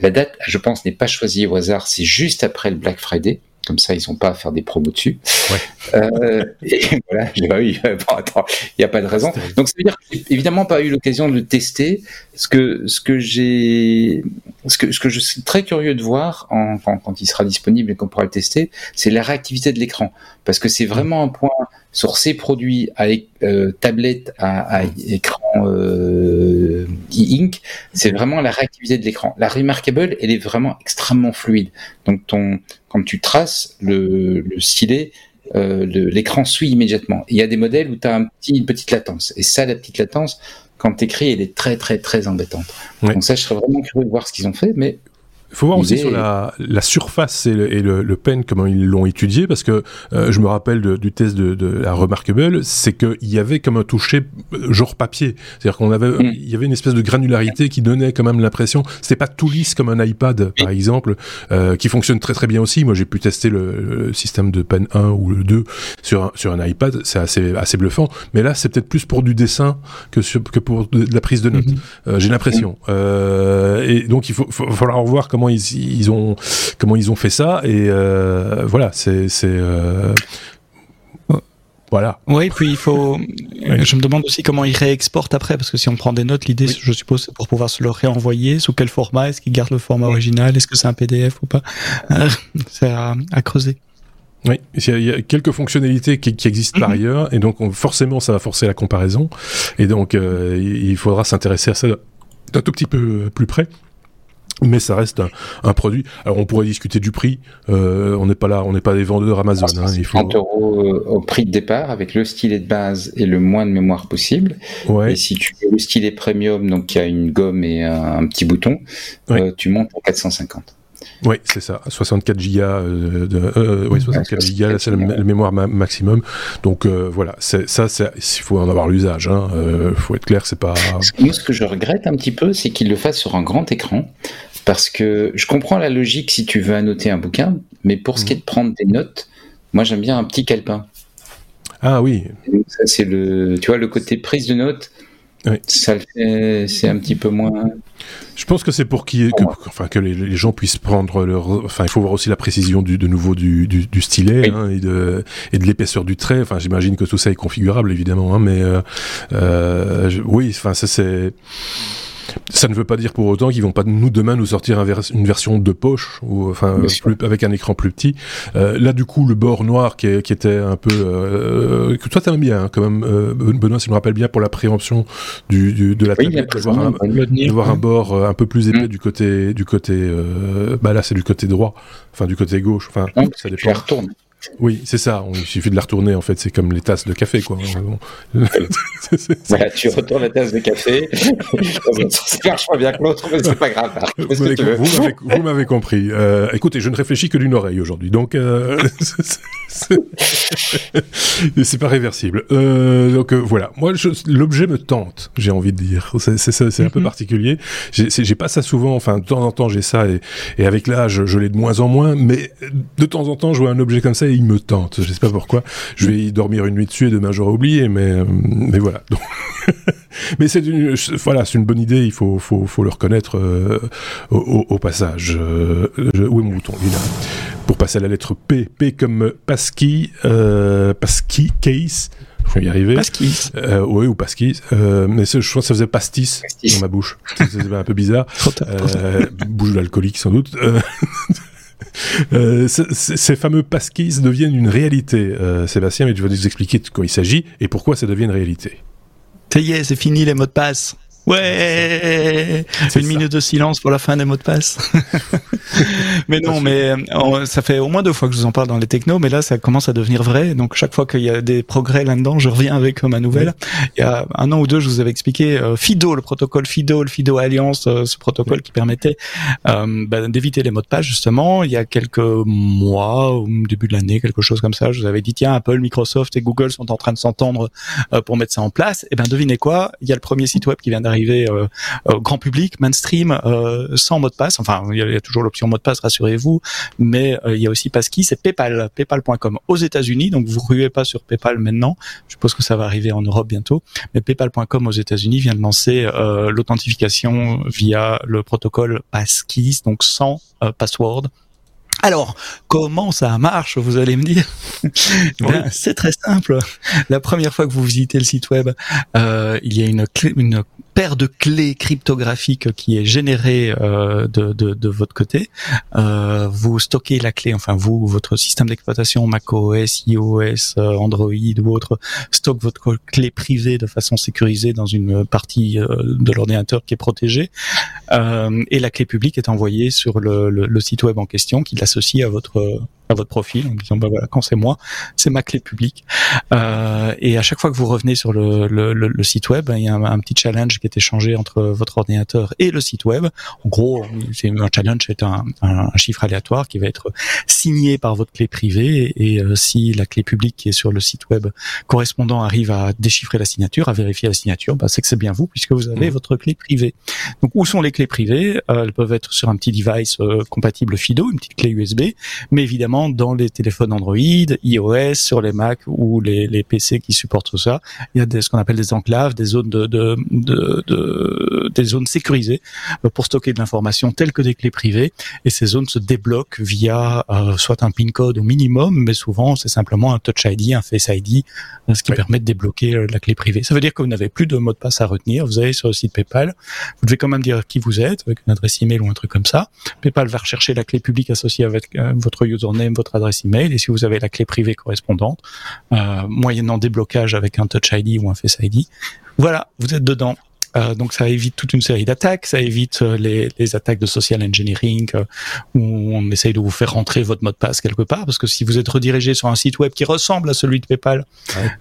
La date, je pense, n'est pas choisie au hasard, c'est juste après le Black Friday. Comme ça, ils n'ont pas à faire des promos dessus. Euh, et <laughs> voilà, oui, attends, il n'y a pas de raison. Donc, ça veut dire que évidemment pas eu l'occasion de le tester. Ce que, ce que j'ai, ce que, ce que je suis très curieux de voir en, quand, quand il sera disponible et qu'on pourra le tester, c'est la réactivité de l'écran. Parce que c'est vraiment un point sur ces produits avec euh, tablette à, écran euh, e-ink, c'est vraiment la réactivité de l'écran. La Remarkable, elle est vraiment extrêmement fluide. Donc ton, quand tu traces le, le stylet, euh, l'écran suit immédiatement. Il y a des modèles où tu as un petit, une petite latence. Et ça, la petite latence, quand tu écris, elle est très très très embêtante. Donc ça, je serais vraiment curieux de voir ce qu'ils ont fait, mais il faut voir aussi sur la, la surface et le, et le, le pen comment ils l'ont étudié parce que euh, je me rappelle de, du test de, de la Remarkable, c'est qu'il y avait comme un toucher euh, genre papier, c'est-à-dire qu'on avait mm. il y avait une espèce de granularité qui donnait quand même l'impression, c'était pas tout lisse comme un iPad par exemple, euh, qui fonctionne très très bien aussi. Moi j'ai pu tester le, système de pen 1 ou le 2 sur un, sur un iPad, c'est assez assez bluffant, mais là c'est peut-être plus pour du dessin que sur, que pour de, la prise de notes. Mm-hmm. Euh, j'ai l'impression. Mm. et donc il faut, faut falloir voir comment comment ils, ont comment ils ont fait ça et euh, voilà c'est euh, voilà. Oui, puis il faut. Je me demande aussi comment ils réexportent après, parce que si on prend des notes, l'idée, je suppose, c'est pour pouvoir se le réenvoyer. Sous quel format? Est-ce qu'ils gardent le format original? Est-ce que c'est un PDF ou pas? Euh, <laughs> C'est à, creuser. Oui, il y a quelques fonctionnalités qui, existent par mhm. ailleurs, et donc forcément, ça va forcer la comparaison, et donc il faudra s'intéresser à ça d'un tout petit peu plus près mais ça reste un, produit. Alors on pourrait discuter du prix. Euh, on n'est pas là, on n'est pas des vendeurs Amazon. Hein, il faut... 30 euros euh, au prix de départ avec le stylet de base et le moins de mémoire possible. Ouais. Et si tu veux le stylet premium, donc qui a une gomme et un, petit bouton, euh, tu montes à 450. Oui, c'est ça. 64 gigas euh, de, euh, oui, 64 gigas, c'est la, mémoire maximum. Donc euh, voilà, ça, il faut en avoir l'usage. Il hein. faut être clair, c'est pas. Moi, ce que je regrette un petit peu, c'est qu'il le fasse sur un grand écran, parce que je comprends la logique si tu veux annoter un bouquin, mais pour ce qui est de prendre des notes, moi j'aime bien un petit calepin. Ah oui. Ça c'est le, tu vois, le côté prise de notes. Ça c'est un petit peu moins. Je pense que c'est pour qui, que, enfin, que les, gens puissent prendre leur, enfin, il faut voir aussi la précision du, de nouveau du, du, stylet hein, et de et de l'épaisseur du trait. Enfin, j'imagine que tout ça est configurable évidemment, hein, mais euh, euh, oui, enfin, ça c'est. Ça ne veut pas dire pour autant qu'ils vont pas nous demain nous sortir une version de poche ou enfin avec un écran plus petit. Euh, là du coup le bord noir qui, était un peu euh, que toi t'aimes bien hein, quand même euh, Benoît si je me rappelle bien pour la préemption du, de la tablette de voir, un, bord euh, un peu plus épais mm. du côté du côté bah là c'est du côté droit enfin du côté gauche enfin ça dépend. Oui, c'est ça. il suffit de la retourner, en fait. C'est comme les tasses de café, quoi. <laughs> voilà, tu retournes la tasse de café. <laughs> ça marche pas bien que l'autre, mais c'est pas grave. Vous m'avez compris. Euh, écoutez, je ne réfléchis que d'une oreille aujourd'hui, donc euh, <laughs> c'est pas réversible. Euh, donc voilà. Moi, l'objet me tente. J'ai envie de dire. C'est un peu mhm. particulier. J'ai pas ça souvent. Enfin, de temps en temps, j'ai ça, et, et avec l'âge, je l'ai de moins en moins. Mais de temps en temps, je vois un objet comme ça il me tente. Je sais pas pourquoi. Je vais y dormir une nuit dessus et demain j'aurai oublié, mais euh, mais voilà. <laughs> mais c'est une voilà, c'est une bonne idée. Il faut faut, faut le reconnaître euh, au, passage. Euh, où est mon bouton Il Pour passer à la lettre P, P comme passkey, passkey case. Je vais y arriver. Passkey. oui, ou passkey. mais je crois que ça faisait pastis, dans ma bouche. C'était un peu bizarre. <laughs> bouche d'alcoolique sans doute. <laughs> Euh, ces fameux passkeys deviennent une réalité, euh, Sébastien, mais tu vas nous expliquer de quoi il s'agit et pourquoi ça devient une réalité. Ça y est, c'est fini les mots de passe. Ouais, une minute de silence pour la fin des mots de passe. <laughs> mais non, mais euh, ça fait au moins deux fois que je vous en parle dans les technos, mais là ça commence à devenir vrai. Donc chaque fois qu'il y a des progrès là-dedans, je reviens avec ma nouvelle. Il y a un an ou deux, je vous avais expliqué euh, FIDO, le protocole FIDO, le FIDO Alliance, euh, ce protocole qui permettait bah, d'éviter les mots de passe justement. Il y a quelques mois, au début de l'année, quelque chose comme ça, je vous avais dit tiens, Apple, Microsoft et Google sont en train de s'entendre pour mettre ça en place. Et eh ben devinez quoi? Il y a le premier site web qui vient arriver euh, au grand public, mainstream, euh, sans mot de passe. Enfin, il y, a, toujours l'option mot de passe, rassurez-vous, mais euh, il y a aussi Passkey, c'est PayPal, PayPal.com aux États-Unis. Donc vous ruez pas sur PayPal maintenant. Je suppose que ça va arriver en Europe bientôt. Mais PayPal.com aux États-Unis vient de lancer l'authentification via le protocole Passkey, donc sans password alors, comment ça marche, vous allez me dire? <laughs> Ben, C'est très simple. La première fois que vous visitez le site web, euh, il y a une, une paire de clés cryptographiques qui est générée euh, de, de, de, votre côté. Euh, vous stockez la clé, enfin vous, votre système d'exploitation macOS, iOS, euh, Android ou autre, stocke votre clé privée de façon sécurisée dans une partie euh, de l'ordinateur qui est protégée. Euh, et la clé publique est envoyée sur le, le, le site web en question qui l'associe à votre à votre profil en disant bah voilà quand c'est moi c'est ma clé publique. Euh, et à chaque fois que vous revenez sur le, le, le site web il y a un, petit challenge qui est échangé entre votre ordinateur et le site web. En gros c'est un challenge c'est un, un, chiffre aléatoire qui va être signé par votre clé privée. Et euh, si la clé publique qui est sur le site web correspondant arrive à déchiffrer la signature à vérifier la signature bah, c'est que c'est bien vous puisque vous avez mmh. votre clé privée. Donc où sont les clés privées? Euh, elles peuvent être sur un petit device euh, compatible FIDO une petite clé USB mais évidemment dans les téléphones Android, iOS, sur les Mac ou les, les PC qui supportent tout ça. Il y a des, ce qu'on appelle des enclaves, des zones de, de, de, de des zones sécurisées euh, pour stocker de l'information telles que des clés privées. Et ces zones se débloquent via euh, soit un PIN code au minimum, mais souvent c'est simplement un Touch ID, un Face ID, euh, ce qui permet de débloquer la clé privée. Ça veut dire que vous n'avez plus de mot de passe à retenir. Vous allez sur le site PayPal, vous devez quand même dire qui vous êtes avec une adresse email ou un truc comme ça. PayPal va rechercher la clé publique associée avec votre username votre adresse email et si vous avez la clé privée correspondante, euh, moyennant déblocage avec un Touch ID ou un Face ID, voilà, vous êtes dedans. Euh, donc ça évite toute une série d'attaques, ça évite euh, les, les, attaques de social engineering euh, où on essaye de vous faire rentrer votre mot de passe quelque part, parce que si vous êtes redirigé sur un site web qui ressemble à celui de PayPal,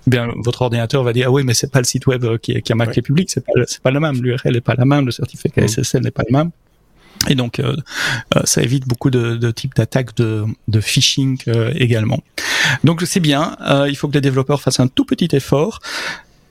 bien votre ordinateur va dire ah oui mais c'est pas le site web qui, qui a ma clé publique, c'est pas c'est pas le même, l'URL est pas la même, le certificat SSL n'est pas le même. Et donc, euh, euh, ça évite beaucoup de, types d'attaques de, de, phishing euh, également. Donc, c'est bien. il faut que les développeurs fassent un tout petit effort.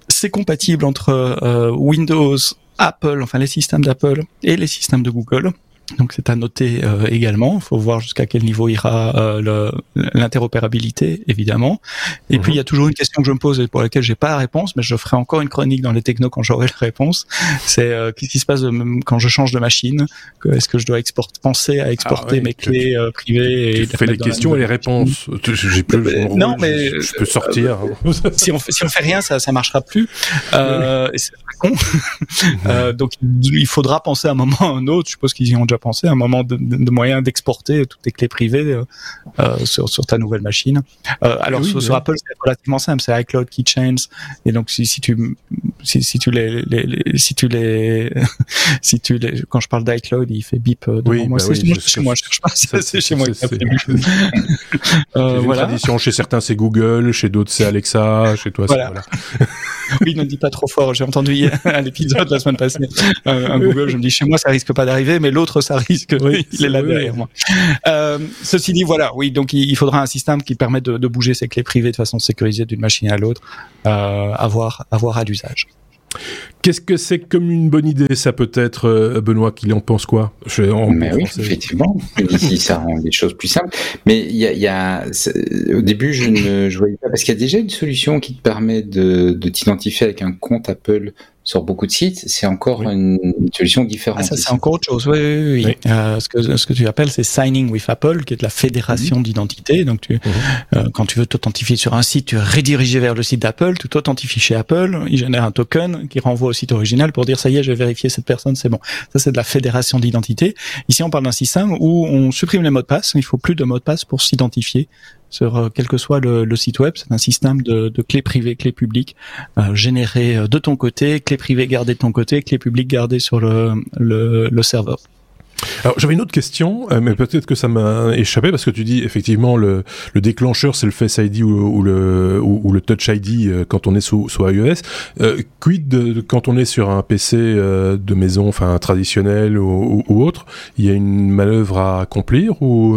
C'est compatible entre Windows, Apple, enfin les systèmes d'Apple et les systèmes de Google. Donc c'est à noter euh, également. Il faut voir jusqu'à quel niveau ira euh, l'interopérabilité, évidemment. Et puis il y a toujours une question que je me pose et pour laquelle j'ai pas la réponse, mais je ferai encore une chronique dans les technos quand j'aurai <laughs> la réponse. C'est euh, qu'est-ce qui se passe quand je change de machine? Est-ce que je dois exporter, penser à exporter ah mes clés privées et Tu fais les questions et les réponses. J'ai plus. non, mais je, peux sortir. <laughs> si on fait, si on fait rien, ça ça marchera plus. c'est con. <laughs> donc il faudra penser à un moment ou à un autre. Je suppose qu'ils y ont déjà penser, un moment de, de moyen d'exporter toutes tes clés privées euh, euh, sur, sur, ta nouvelle machine. Euh, alors sur, Apple, c'est relativement simple, c'est iCloud Keychains, et donc si, si tu si, si, tu les, les, si tu les <laughs> si tu les quand je parle d'iCloud, il fait bip devant oui, moi. Bah c'est chez moi, je cherche pas, c'est chez moi. <laughs> euh, voilà. Tradition chez certains c'est Google, chez d'autres c'est Alexa, chez toi voilà. c'est voilà. Oui, ne dis pas trop fort. J'ai entendu hier <laughs> un épisode la semaine passée, un Google, je me dis chez moi ça risque pas d'arriver, mais l'autre ça risque. Oui, <laughs> il est là derrière moi. Euh, ceci dit, voilà, oui, donc il, faudra un système qui permette de, bouger ses clés privées de façon sécurisée d'une machine à l'autre, euh, avoir, avoir à l'usage. Qu'est-ce que c'est comme une bonne idée, ça peut être, euh, Benoît, qu'il en pense quoi? Je, Mais oui, effectivement, <laughs> ça rend les choses plus simples. Mais il y a, au début, je ne je voyais pas, parce qu'il y a déjà une solution qui te permet de, de t'identifier avec un compte Apple sur beaucoup de sites, c'est encore une solution différente. Ah, ça, c'est encore autre chose. Oui, oui, oui. Euh, ce, que, ce que tu appelles, c'est Signing with Apple, qui est la fédération mhm. d'identité. Donc, tu, mhm. euh, quand tu veux t'authentifier sur un site, tu es redirigé vers le site d'Apple, tu t'authentifies chez Apple, il génère un token qui renvoie au site original pour dire ça y est, j'ai vérifié cette personne, c'est bon. Ça, c'est de la fédération d'identité. Ici, on parle d'un système où on supprime les mots de passe. Il faut plus de mots de passe pour s'identifier sur euh, quel que soit le, site web. C'est un système de, de clés privées, clés publiques euh, générées euh, de ton côté, clés privées gardées de ton côté, clés publiques gardées sur le, le serveur. Alors j'avais une autre question, euh, mais peut-être que ça m'a échappé parce que tu dis effectivement le, le déclencheur c'est le Face ID ou, le ou, le Touch ID euh, quand on est sous, sous iOS. Euh, quid de, quand on est sur un PC euh, de maison, enfin traditionnel ou, ou, autre, il y a une manœuvre à accomplir ou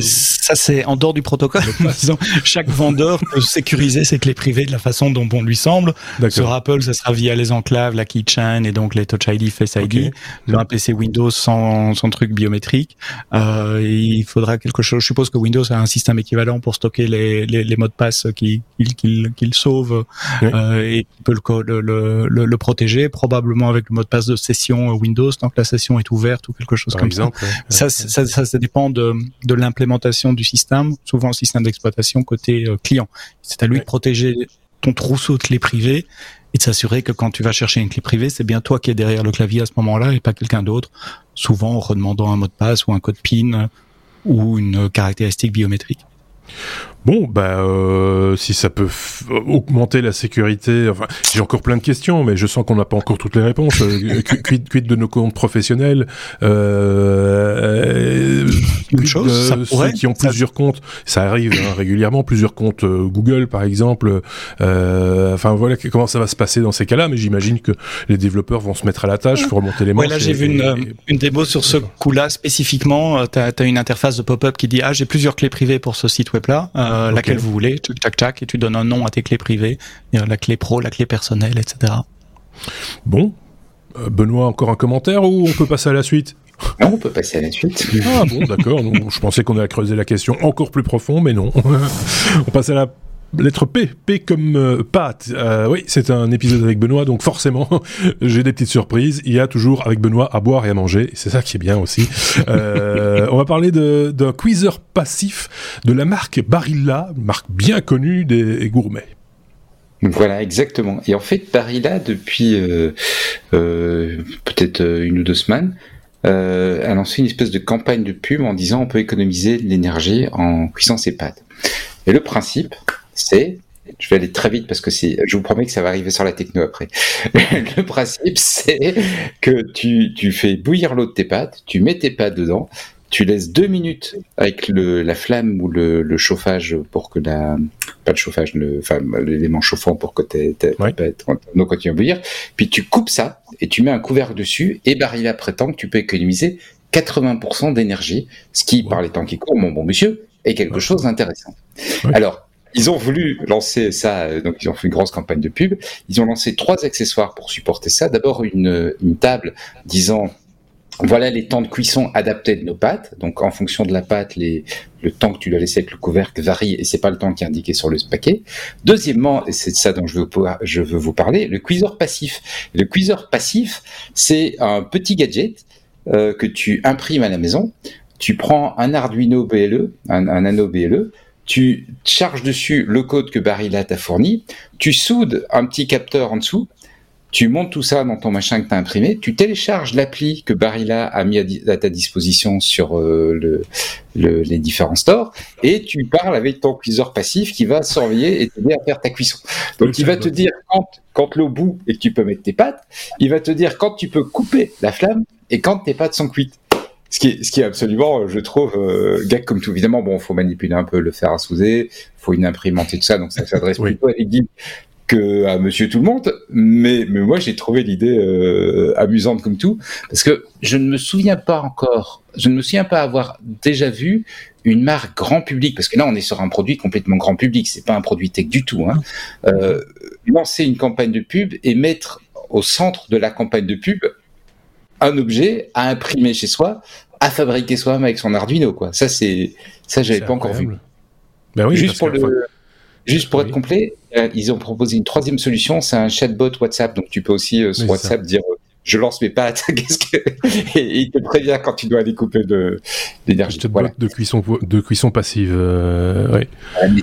Ça c'est en dehors du protocole. <laughs> Chaque vendeur peut sécuriser ses clés privées de la façon dont bon lui semble. Sur Apple, ça sera via les enclaves, la keychain et donc les Touch ID, Face ID. Sur un PC Windows sans son truc biométrique. Euh, il faudra quelque chose. Je suppose que Windows a un système équivalent pour stocker les, les, les mots de passe qu'il qu'il sauve euh, et qui peut le, le, le, le, protéger, probablement avec le mot de passe de session Windows tant que la session est ouverte ou quelque chose comme ça. Ça, ça, ça. ça, dépend de, de l'implémentation du système, souvent le système d'exploitation côté euh, client. C'est à lui de protéger ton trousseau de clés privées et de s'assurer que quand tu vas chercher une clé privée, c'est bien toi qui es derrière le clavier à ce moment-là et pas quelqu'un d'autre, souvent en redemandant un mot de passe ou un code PIN ou une caractéristique biométrique. Bon, bah, euh, si ça peut augmenter la sécurité, enfin, j'ai encore plein de questions, mais je sens qu'on n'a pas encore toutes les réponses. Euh, <laughs> quid, quid de nos comptes professionnels euh, Une chose, ça pourrait, ceux qui ont plusieurs comptes, ça arrive hein, régulièrement, plusieurs comptes euh, Google, par exemple. Euh, enfin, voilà comment ça va se passer dans ces cas-là, mais j'imagine que les développeurs vont se mettre à la tâche pour remonter les manches. Ouais, là, j'ai vu une, une, démo sur ce coup-là spécifiquement. Tu as, as, une interface de pop-up qui dit ah j'ai plusieurs clés privées pour ce site web-là. Euh, laquelle vous voulez, tac tac, et tu donnes un nom à tes clés privées, la clé pro, la clé personnelle, etc. Bon, euh, Benoît, encore un commentaire ou on peut passer à la suite? Non, on peut passer à la suite. Ah bon, d'accord. je pensais qu'on allait creuser la question encore plus profond, mais non. <laughs> on passe à la Lettre P, P comme euh, Pat. Euh, oui, c'est un épisode avec Benoît, donc forcément, <laughs> j'ai des petites surprises. Il y a toujours avec Benoît à boire et à manger, c'est ça qui est bien aussi. Euh, <laughs> on va parler d'un quizzer passif de la marque Barilla, marque bien connue des gourmets. Voilà, exactement. Et en fait, Barilla, depuis peut-être une ou deux semaines, a lancé une espèce de campagne de pub en disant on peut économiser de l'énergie en cuisant ses pâtes. Et le principe, c'est je vais aller très vite parce que c'est, je vous promets que ça va arriver sur la techno après. <laughs> le principe, c'est que tu, tu fais bouillir l'eau de tes pâtes, tu mets tes pâtes dedans, tu laisses deux minutes avec le, la flamme ou le, le, chauffage pour que la, pas le chauffage, le, enfin, l'élément chauffant pour que tes, ouais. pâtes continuent à bouillir. Puis tu coupes ça et tu mets un couvercle dessus et Barilla prétend que tu peux économiser 80% d'énergie, ce qui, par les temps qui courent, mon bon monsieur, est quelque chose d'intéressant. Alors, ils ont voulu lancer ça, euh, donc ils ont fait une grosse campagne de pub. Ils ont lancé trois accessoires pour supporter ça. D'abord une, une table disant voilà les temps de cuisson adaptés de nos pâtes. Donc, en fonction de la pâte, les, le temps que tu dois laisser avec le couvercle varie et c'est pas le temps qui est indiqué sur le paquet. Deuxièmement, et c'est de ça dont je veux, je veux vous parler, le cuiseur passif. Le cuiseur passif, c'est un petit gadget euh, que tu imprimes à la maison. Tu prends un Arduino BLE, un, un anneau BLE, tu charges dessus le code que Barilla t'a fourni, tu soudes un petit capteur en dessous, tu montes tout ça dans ton machin que tu as imprimé, tu télécharges l'appli que Barilla a mis à, ta disposition sur euh, le, les différents stores, et tu parles avec ton cuiseur passif qui va surveiller et t'aider à faire ta cuisson. Donc il va te dire quand, quand l'eau bout et que tu peux mettre tes pâtes, il va te dire quand tu peux couper la flamme et quand tes pâtes sont cuites. Ce qui, est, ce qui est absolument, je trouve, euh, gag comme tout. Évidemment, bon, faut manipuler un peu le fer à souder, faut une imprimante et tout ça, donc ça s'adresse <laughs> plutôt à l'équipe que à Monsieur Tout le Monde, mais, mais moi j'ai trouvé l'idée euh, amusante comme tout, parce que je ne me souviens pas encore, je ne me souviens pas avoir déjà vu une marque grand public, parce que là on est sur un produit complètement grand public, c'est pas un produit tech du tout, hein, euh, lancer une campagne de pub et mettre au centre de la campagne de pub un objet à imprimer chez soi, à fabriquer soi-même avec son Arduino, quoi. Ça c'est, ça j'avais pas encore vu. Ben oui, Juste pour le, Juste pour être complet, euh, ils ont proposé une troisième solution, c'est un chatbot WhatsApp. Donc tu peux aussi euh, sur WhatsApp dire euh, je lance mes qu'est-ce <laughs> que et, il te prévient quand tu dois aller couper de l'énergie. Voilà. de cuisson de cuisson passive. ouais.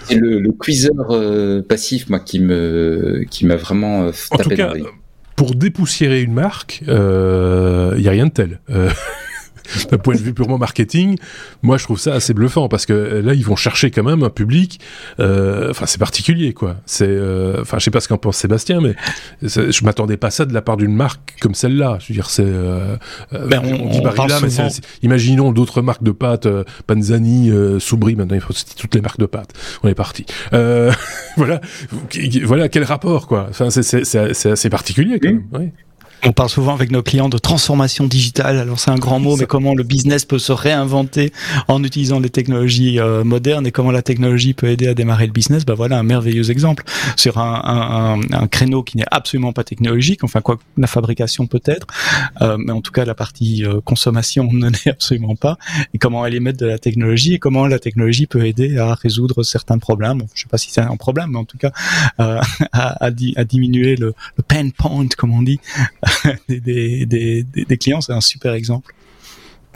c'est le, le cuiseur passif moi qui me qui m'a vraiment en tout cas, pour dépoussiérer une marque, il euh, y a rien de tel. <laughs> d'un point de vue purement marketing, moi je trouve ça assez bluffant parce que euh, là ils vont chercher quand même un public. Euh, enfin c'est particulier quoi. C'est, euh, enfin je sais pas ce qu'en pense Sébastien, mais je m'attendais pas à ça de la part d'une marque comme celle-là. Je veux dire c'est, ben, on, dit Barilla, mais imaginons d'autres marques de pâtes, Panzani, Soubri. Maintenant il faut citer toutes les marques de pâtes. On est parti. <laughs> voilà, voilà quel rapport quoi. Enfin c'est assez particulier quand même. Oui. On parle souvent avec nos clients de transformation digitale. Alors c'est un grand mot, mais comment le business peut se réinventer en utilisant les technologies euh, modernes et comment la technologie peut aider à démarrer le business? Bah voilà un merveilleux exemple sur un, un, un créneau qui n'est absolument pas technologique. Enfin quoi, la fabrication peut-être, euh, mais en tout cas la partie euh, consommation <laughs> ne l'est absolument pas. Et comment elle émettre de la technologie et comment la technologie peut aider à résoudre certains problèmes. je sais pas si c'est un problème, mais en tout cas <laughs> à, à, à, diminuer le, le pain point comme on dit <laughs> des, des, des, clients, c'est un super exemple.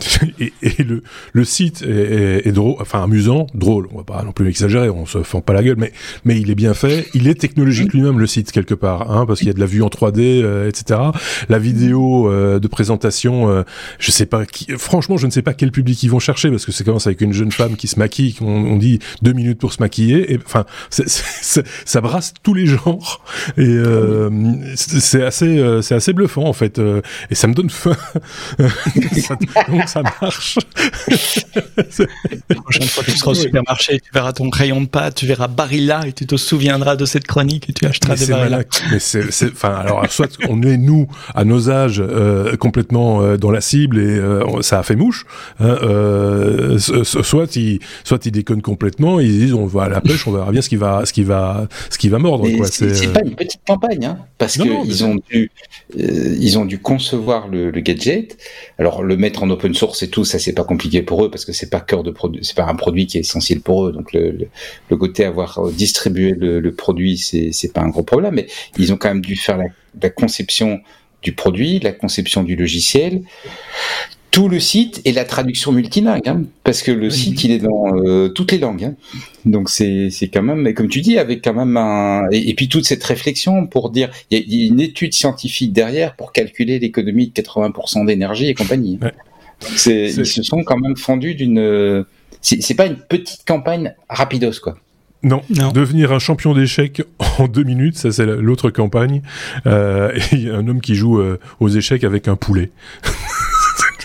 <laughs> et, et le, le, site est, est, drôle, enfin amusant, drôle. On va pas non plus exagérer, on se fend pas la gueule, mais mais il est bien fait. Il est technologique lui-même le site quelque part, hein, parce qu'il y a de la vue en 3D, euh, etc. La vidéo euh, de présentation, euh, je sais pas. Qui, franchement, je ne sais pas quel public ils vont chercher, parce que c'est commence avec une jeune femme qui se maquille, on, on dit deux minutes pour se maquiller. Et enfin, ça brasse tous les genres et c'est assez c'est assez bluffant en fait. et ça me donne faim. <laughs> marche. La prochaine fois que tu seras au supermarché, tu verras ton crayon de pâte, tu verras Barilla et tu te souviendras de cette chronique et tu achèteras des Barilla. Mais c'est, enfin, alors, soit on est, nous, à nos âges, euh, complètement euh, dans la cible et euh, ça a fait mouche, hein, soit ils, soit ils déconnent complètement, ils disent on va à la pêche, on verra bien ce qui va, ce qui va, ce qui va mordre, quoi. C'est, pas une petite campagne, hein, parce qu'ils ont dû, ils ont dû concevoir le, le gadget, alors le mettre en open source et tout, ça c'est pas compliqué pour eux parce que c'est pas cœur de produit, c'est pas un produit qui est essentiel pour eux. Donc le, le, côté avoir euh, distribué le, le produit, c'est c'est pas un gros problème. Mais ils ont quand même dû faire la, la conception du produit, la conception du logiciel, tout le site et la traduction multilingue, hein, parce que le site il est dans euh, toutes les langues. Hein. Donc c'est c'est quand même, mais comme tu dis, avec quand même un et, puis toute cette réflexion pour dire, il y, a une étude scientifique derrière pour calculer l'économie de 80% d'énergie et compagnie. Ouais. C'est, ils se sont quand même fendus d'une. C'est, pas une petite campagne rapidos, quoi. Non. devenir un champion d'échecs <laughs> en deux minutes, ça c'est l'autre campagne. Euh, <laughs> et il y a un homme qui joue euh, aux échecs avec un poulet. <laughs>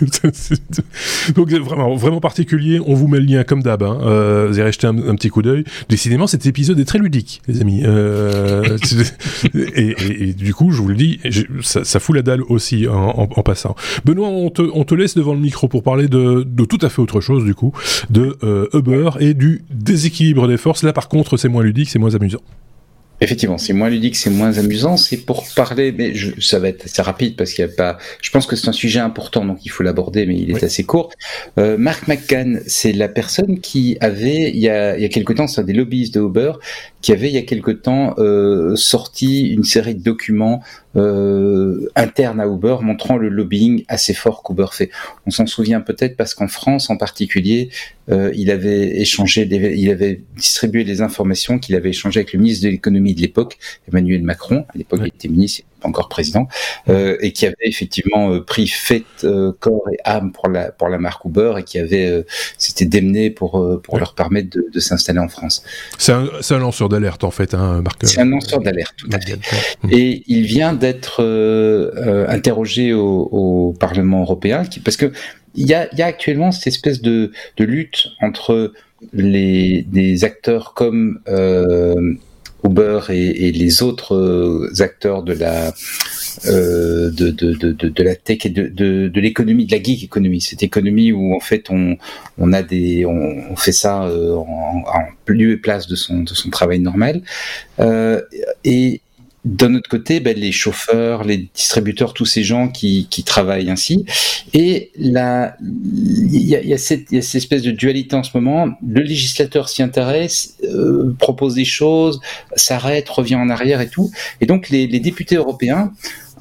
<laughs> Donc vraiment, vraiment particulier. On vous met le lien comme d'hab. Hein. Euh, vous avez jeté un, petit coup d'œil. Décidément, cet épisode est très ludique, les amis. Euh, <laughs> et, du coup, je vous le dis, ça, fout la dalle aussi en, en, passant. Benoît, on te, on te, laisse devant le micro pour parler de, de tout à fait autre chose, du coup, de euh, Uber et du déséquilibre des forces. Là, par contre, c'est moins ludique, c'est moins amusant. Effectivement, c'est moins ludique, c'est moins amusant. C'est pour parler, mais je, ça va être assez rapide parce qu'il y a pas. Je pense que c'est un sujet important, donc il faut l'aborder, mais il est assez court. Euh, Mark McCann, c'est la personne qui avait il y a il y a quelque temps, c'est un des lobbyistes de Uber, qui avait il y a quelque temps euh, sorti une série de documents euh, interne à Uber montrant le lobbying assez fort qu'Uber fait. On s'en souvient peut-être parce qu'en France en particulier, euh, il avait échangé, il avait distribué les informations qu'il avait échangées avec le ministre de l'économie de l'époque, Emmanuel Macron. À l'époque, il était ministre, encore président, euh, et qui avait effectivement euh, pris fait euh, corps et âme pour la pour la marque Uber et qui avait s'était démené pour pour leur permettre de, de s'installer en France. C'est un, un lanceur d'alerte en fait, hein, Marc. C'est un lanceur d'alerte, tout à fait. Et il vient d'être interrogé au, au, Parlement européen, qui, parce que il y a, il y a actuellement cette espèce de, de lutte entre les des acteurs comme euh, Uber et, les autres euh, acteurs de la euh, de, de, de, de, la tech et de, de, de l'économie, de la geek économie, cette économie où en fait on, on a des, on, fait ça euh, en, en, lieu et place de son, de son travail normal. Euh, et d'un autre côté, ben, les chauffeurs, les distributeurs, tous ces gens qui, qui travaillent ainsi. Et il y a, y, a cette, y a cette espèce de dualité en ce moment. Le législateur s'y intéresse, euh, propose des choses, s'arrête, revient en arrière et tout. Et donc les, les députés européens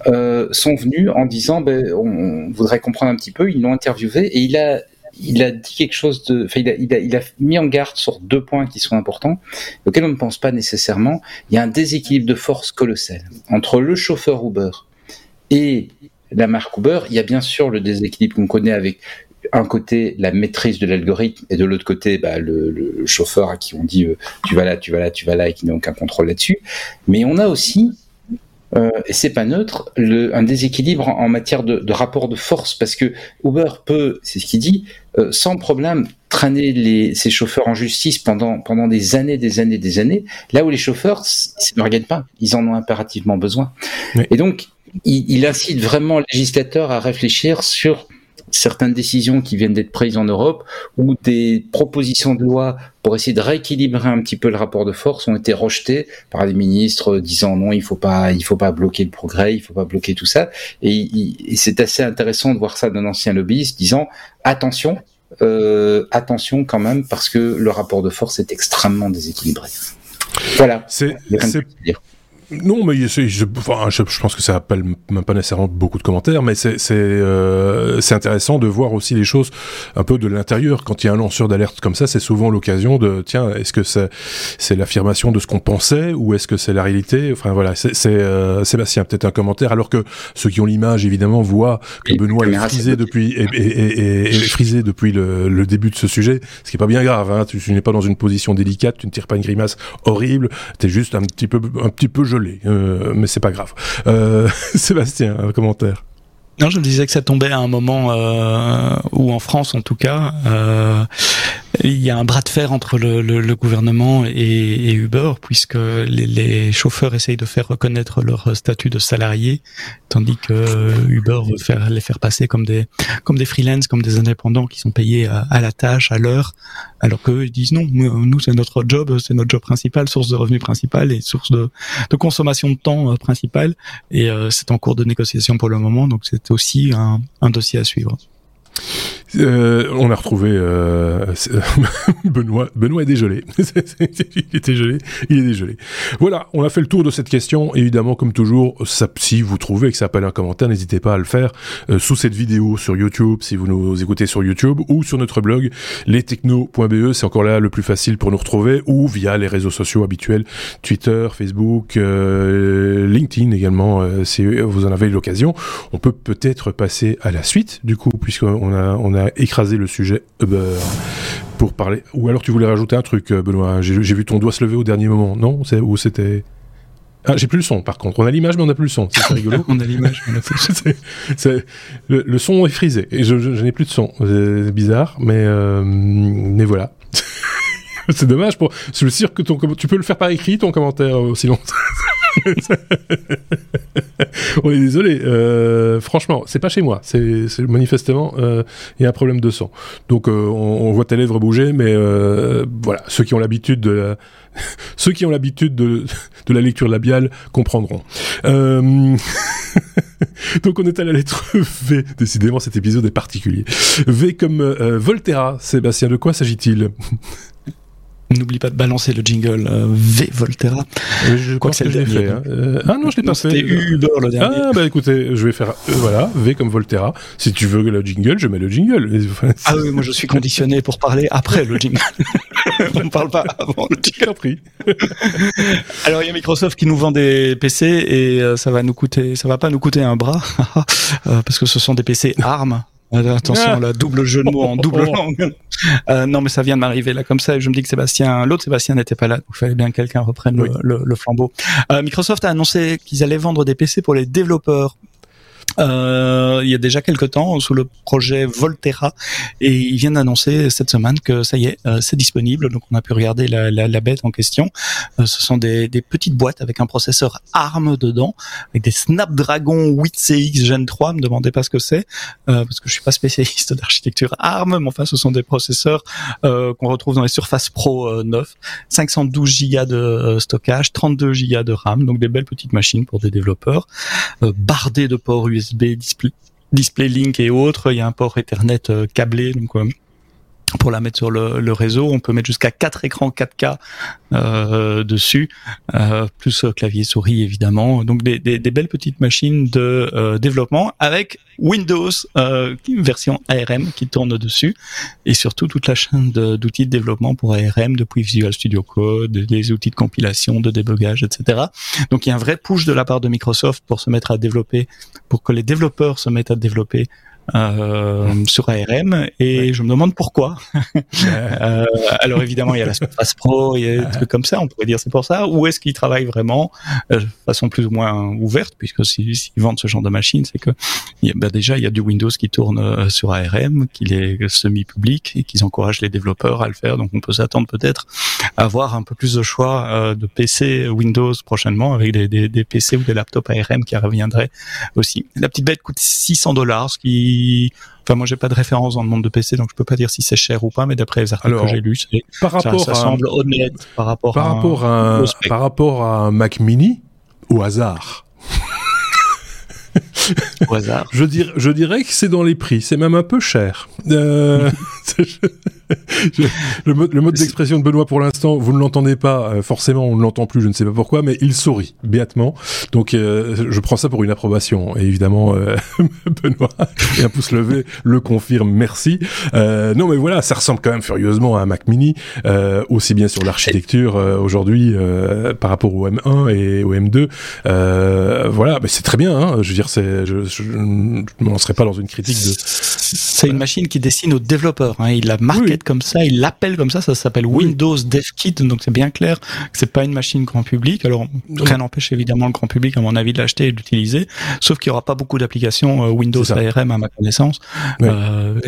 euh, sont venus en disant, ben, on voudrait comprendre un petit peu. Ils l'ont interviewé et il a il a dit quelque chose de, enfin, il a, mis en garde sur deux points qui sont importants, auxquels on ne pense pas nécessairement. Il y a un déséquilibre de force colossal entre le chauffeur Uber et la marque Uber. Il y a bien sûr le déséquilibre qu'on connaît avec un côté la maîtrise de l'algorithme et de l'autre côté bah, le, chauffeur à qui on dit euh, tu vas là, tu vas là, tu vas là et qui n'a aucun contrôle là-dessus. Mais on a aussi euh, et c'est pas neutre, un déséquilibre en, matière de, de, rapport de force, parce que Uber peut, c'est ce qu'il dit, euh, sans problème traîner les, ses chauffeurs en justice pendant, pendant des années, des années, des années, là où les chauffeurs ne regardent pas, ils en ont impérativement besoin. Et donc, il, il, incite vraiment le législateur à réfléchir sur certaines décisions qui viennent d'être prises en Europe ou des propositions de loi pour essayer de rééquilibrer un petit peu le rapport de force ont été rejetées par des ministres disant non, il faut pas, il faut pas bloquer le progrès, il faut pas bloquer tout ça. Et, et c'est assez intéressant de voir ça d'un ancien lobbyiste disant attention, euh, attention quand même parce que le rapport de force est extrêmement déséquilibré. Voilà. C'est non, mais je, je, enfin, je, pense que ça appelle même pas nécessairement beaucoup de commentaires, mais c'est c'est euh, intéressant de voir aussi les choses un peu de l'intérieur. Quand il y a un lanceur d'alerte comme ça, c'est souvent l'occasion de tiens, est-ce que c'est c'est l'affirmation de ce qu'on pensait ou est-ce que c'est la réalité? Enfin voilà, c'est euh, Sébastien peut-être un commentaire, alors que ceux qui ont l'image évidemment voient que Benoît est frisé depuis et, et, et, frisé depuis le, le, début de ce sujet, ce qui est pas bien grave. Hein, tu, tu n'es pas dans une position délicate, tu ne tires pas une grimace horrible, t'es juste un petit peu un petit peu gelé, euh, mais c'est pas grave. Euh, <laughs> Sébastien, un commentaire. Non, je me disais que ça tombait à un moment euh, où, en France, en tout cas, euh, il y a un bras de fer entre le, le, le gouvernement et, et, Uber, puisque les, les, chauffeurs essayent de faire reconnaître leur statut de salarié, tandis que Uber veut faire les faire passer comme des comme des freelances, comme des indépendants qui sont payés à, à la tâche, à l'heure, alors qu'eux ils disent non, nous c'est notre job, c'est notre job principal, source de revenus principale et source de, de consommation de temps euh, principale, et euh, c'est en cours de négociation pour le moment, donc c'est aussi un, un dossier à suivre. Euh, on a retrouvé euh, <laughs> Benoît. Benoît est dégelé. <laughs> il est dégelé. Il est dégelé. Voilà, on a fait le tour de cette question. Évidemment, comme toujours, si vous trouvez que ça appelle un commentaire, n'hésitez pas à le faire euh, sous cette vidéo sur YouTube, si vous nous écoutez sur YouTube, ou sur notre blog lestechno.be. C'est encore là le plus facile pour nous retrouver, ou via les réseaux sociaux habituels, Twitter, Facebook, euh, LinkedIn également, si vous en avez l'occasion. On peut peut-être passer à la suite, du coup, puisqu'on on a écraser le sujet Uber pour parler. Ou alors tu voulais rajouter un truc, euh, Benoît. J'ai vu ton doigt se lever au dernier moment, non? C'est où c'était ah, j'ai plus le son, par contre. On a l'image, mais on n'a plus le son. C'est rigolo. <laughs> on a l'image, mais on a <laughs> plus le, le, son est frisé. Et je, je, n'ai plus de son. C'est bizarre, mais, euh, mais voilà. <laughs> c'est dommage pour. Je suis sûr que ton, tu peux le faire par écrit, ton commentaire, aussi longtemps. <laughs> on est désolé. Euh, franchement, c'est pas chez moi. C'est manifestement euh, il y a un problème de son. Donc euh, on, voit ta lèvre bouger, mais voilà, ceux qui ont l'habitude de la... <laughs> ceux qui ont l'habitude de, de la lecture labiale comprendront. <laughs> Donc on est à la lettre V. Décidément, cet épisode est particulier. V comme Volterra. Sébastien, de quoi s'agit-il? N'oublie pas de balancer le jingle euh, V Volterra. Je crois que c'est le dernier. Fait, hein. euh, ah non, je l'ai pas fait. C'était Uber le dernier. Ah bah écoutez, je vais faire euh, voilà V comme Volterra. Si tu veux le jingle, je mets le jingle. ah oui, moi je suis conditionné pour parler après le jingle. <laughs> On ne parle pas avant le jingle. Pris. <laughs> Alors il y a Microsoft qui nous vend des PC et ça va nous coûter, ça va pas nous coûter un bras <laughs> parce que ce sont des PC ARM euh, attention, la double jeu de mots en double langue. Euh, non, mais ça vient de m'arriver là comme ça. Et je me dis que Sébastien, l'autre Sébastien n'était pas là. Donc il fallait bien que quelqu'un reprenne le, le, flambeau. Euh, Microsoft a annoncé qu'ils allaient vendre des PC pour les développeurs euh, il y a déjà quelques temps sous le projet Volterra et ils viennent d'annoncer cette semaine que ça y est, euh, c'est disponible. Donc on a pu regarder la, la, la bête en question. Euh, ce sont des, des, petites boîtes avec un processeur ARM dedans, avec des Snapdragon 8CX Gen 3. Me demandez pas ce que c'est euh, parce que je suis pas spécialiste <laughs> d'architecture ARM, mais enfin ce sont des processeurs qu'on retrouve dans les Surface Pro 9, 512 Go de stockage, 32 Go de RAM, donc des belles petites machines pour des développeurs, bardées de ports USB, display, display link et autres. Il y a un port Ethernet euh, câblé, donc euh, pour la mettre sur le, le, réseau. On peut mettre jusqu'à 4 écrans 4K euh, dessus, euh, plus clavier souris évidemment. Donc des, des, des belles petites machines de euh, développement avec Windows euh, version ARM qui tourne dessus et surtout toute la chaîne d'outils de, développement pour ARM depuis Visual Studio Code, des outils de compilation, de débogage, etc. Donc il y a un vrai push de la part de Microsoft pour se mettre à développer, pour que les développeurs se mettent à développer euh, sur ARM et je me demande pourquoi. <laughs> euh, alors évidemment il y a la Surface Pro, il y a des trucs comme ça, on pourrait dire c'est pour ça. Ou est-ce qu'ils travaillent vraiment? Euh, de façon plus ou moins ouverte, puisque s'ils vendent ce genre de machine, c'est que il y a, bah déjà il y a du Windows qui tourne euh, sur ARM, qu'il est semi-public et qu'ils encouragent les développeurs à le faire. Donc on peut s'attendre peut-être à avoir un peu plus de choix euh, de PC Windows prochainement avec des, des, des PC ou des laptops ARM qui reviendraient aussi. La petite bête coûte 600 dollars, ce qui Enfin, moi, j'ai pas de référence dans le monde de PC, donc je peux pas dire si c'est cher ou pas, mais d'après les articles que j'ai lus, par rapport ça, semble honnête par rapport par à rapport à, un, par rapport à un Mac Mini, au hasard. <laughs> au hasard. Je, dirais, je dirais que c'est dans les prix, c'est même un peu cher. Euh, <laughs> le mode, d'expression de Benoît pour l'instant, vous ne l'entendez pas, euh, forcément on ne l'entend plus, je ne sais pas pourquoi, mais il sourit béatement. Donc euh, je prends ça pour une approbation. Et évidemment, euh, <laughs> Benoît, et un pouce levé, le confirme, merci. non mais voilà, ça ressemble quand même furieusement à un Mac mini, aussi bien sur l'architecture aujourd'hui par rapport au M1 et au M2. voilà, mais c'est très bien, hein, je veux dire, je, ne me lancerai pas dans une critique de... C'est une machine qui dessine aux développeurs, hein. il la marque comme ça, il l'appelle comme ça, ça s'appelle Windows DevKit, donc c'est bien clair que c'est pas une machine grand public. Alors rien n'empêche évidemment le grand public, à mon avis, de l'acheter et de l'utiliser, sauf qu'il y aura pas beaucoup d'applications euh, Windows ARM à ma connaissance, euh,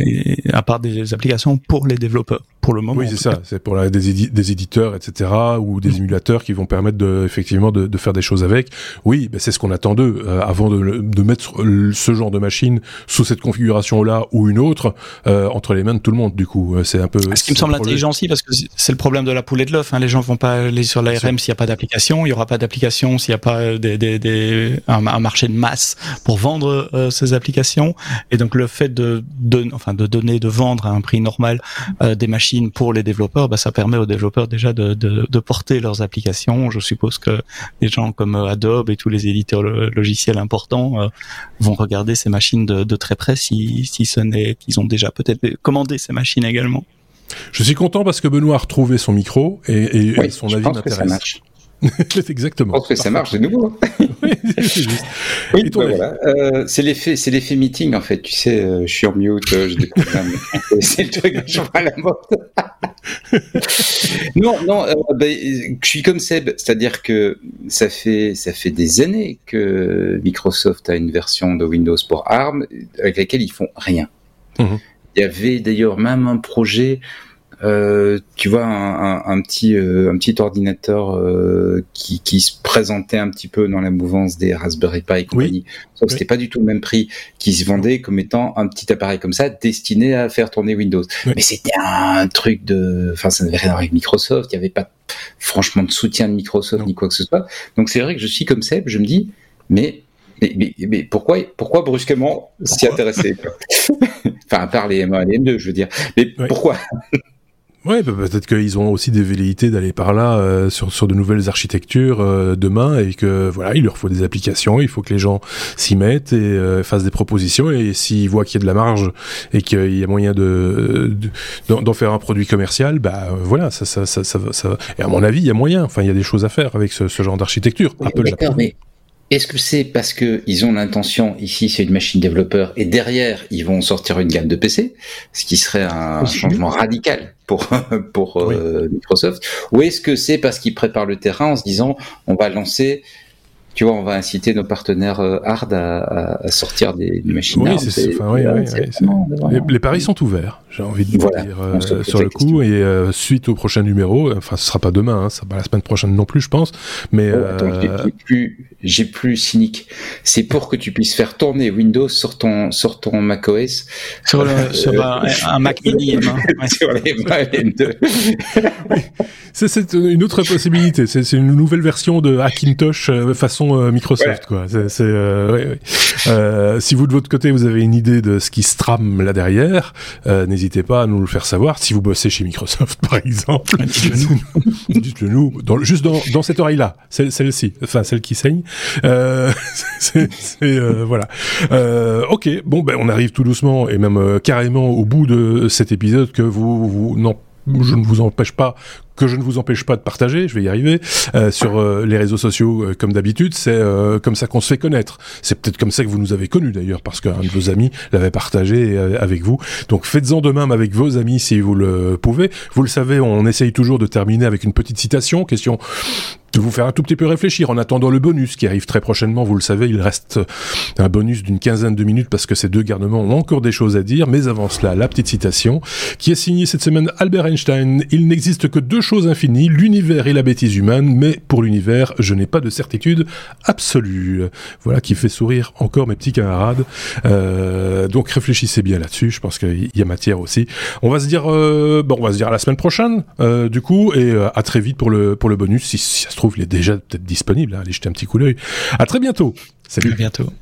à part des applications pour les développeurs pour le moment. Oui, c'est ça. C'est pour la, des, des, éditeurs, etc., ou des émulateurs qui vont permettre de, effectivement de, de faire des choses avec. Oui, ben c'est ce qu'on attend d'eux euh, avant de, de, mettre ce genre de machine sous cette configuration-là ou une autre euh, entre les mains de tout le monde. Du coup, euh, c'est un peu. Ce qui me semble intelligent aussi, parce que c'est le problème de la poule et de l'œuf. Hein. Les gens vont pas aller sur l'ARM s'il n'y a pas d'application. Il y aura pas d'application s'il n'y a pas des, des, des un, un, marché de masse pour vendre euh, ces applications. Et donc le fait de, de, enfin de donner, de vendre à un prix normal des machines pour les développeurs, bah, ça permet aux développeurs déjà de, de, de, porter leurs applications. Je suppose que des gens comme euh, Adobe et tous les éditeurs logiciels importants euh, vont regarder ces machines de, de très près si, si ce n'est qu'ils ont déjà peut-être commandé ces machines également. Je suis content parce que Benoît a retrouvé son micro et, et son avis m'intéresse. <laughs> Exactement. Je pense que ça marche de nouveau. <laughs> oui, oui ben voilà. euh, c'est l'effet, c'est l'effet meeting en fait. Tu sais, euh, je suis en mute, euh, je découvre <laughs> c'est le truc, je vois la mode. non, non, euh, ben, je suis comme Seb, c'est-à-dire que ça fait ça fait des années que Microsoft a une version de Windows pour ARM avec laquelle ils font rien. Mhm. Il y avait d'ailleurs même un projet euh, tu vois, un, un, petit, euh, un petit ordinateur euh, qui, qui, se présentait un petit peu dans la mouvance des Raspberry Pi et compagnie. Sauf que c'était pas du tout le même prix, qui se vendait comme étant un petit appareil comme ça, destiné à faire tourner Windows. Mais c'était un truc de, enfin, ça n'avait rien à voir avec Microsoft. Il n'y avait pas franchement de soutien de Microsoft ni quoi que ce soit. Donc c'est vrai que je suis comme Seb, je me dis, mais mais, mais, pourquoi, pourquoi brusquement s'y intéresser <laughs> Enfin, à part les M1 et les M2, je veux dire. Mais pourquoi <laughs> Ouais, bah, peut-être qu'ils ont aussi des velléités d'aller par là euh, sur, sur de nouvelles architectures euh, demain et que voilà, il leur faut des applications, il faut que les gens s'y mettent et euh, fassent des propositions et s'ils voient qu'il y a de la marge et qu'il y a moyen de d'en faire un produit commercial, bah voilà, ça ça, ça ça ça et à mon avis, il y a moyen. Enfin, il y a des choses à faire avec ce, ce genre d'architecture. mais est-ce que c'est parce que ils ont l'intention, ici c'est une machine développeur, et derrière ils vont sortir une gamme de PC, ce qui serait un changement radical pour <laughs> pour euh, Microsoft, ou est-ce que c'est parce qu'ils préparent le terrain en se disant on va lancer tu vois, on va inciter nos partenaires euh, hard à, à, sortir des, machines. Oui, c'est enfin, oui, oui, les, paris sont ouverts, j'ai envie de dire euh, sur le coup. Et euh, suite au prochain numéro, enfin, ce sera pas demain, hein, ça va la semaine prochaine non plus, je pense. Mais oh, attends, j'ai plus, j'ai plus cynique. C'est pour que tu puisses faire tourner Windows sur ton sur ton macOS, sur, le, sur un, Mac Mini M1, <laughs> sur les M2. c'est une autre possibilité. C'est une nouvelle version de Hackintosh façon euh, Microsoft, quoi. C'est, euh, euh, si vous de votre côté vous avez une idée de ce qui se trame là derrière, n'hésitez pas à nous le faire savoir. Si vous bossez chez Microsoft, <laughs> par exemple, dites-le nous. <laughs> Dans, juste dans, dans cette oreille-là, celle, celle-ci, enfin celle qui saigne. <laughs> c'est, voilà. ok, bon, ben on arrive tout doucement et même carrément au bout de cet épisode que vous, vous non je ne vous empêche pas que je ne vous empêche pas de partager, je vais y arriver, euh, sur euh, les réseaux sociaux euh, comme d'habitude. C'est euh, comme ça qu'on se fait connaître. C'est peut-être comme ça que vous nous avez connus d'ailleurs, parce qu'un de vos amis l'avait partagé avec vous. Donc faites-en de même avec vos amis si vous le pouvez. Vous le savez, on essaye toujours de terminer avec une petite citation, question de vous faire un tout petit peu réfléchir en attendant le bonus qui arrive très prochainement. Vous le savez, il reste un bonus d'une quinzaine de minutes parce que ces deux garnements ont encore des choses à dire. Mais avant cela, la petite citation qui est signée cette semaine Albert Einstein. Il n'existe que deux choses infinies, l'univers et la bêtise humaine, mais pour l'univers, je n'ai pas de certitude absolue. Voilà qui fait sourire encore mes petits camarades. Euh, donc réfléchissez bien là-dessus. Je pense qu'il y a matière aussi. On va se dire, euh, bon, on va se dire à la semaine prochaine, euh, du coup, et euh, à très vite pour le pour le bonus si, ça se il est déjà peut-être disponible. Hein. Allez jeter un petit coup d'œil. À très bientôt. Salut. À bientôt.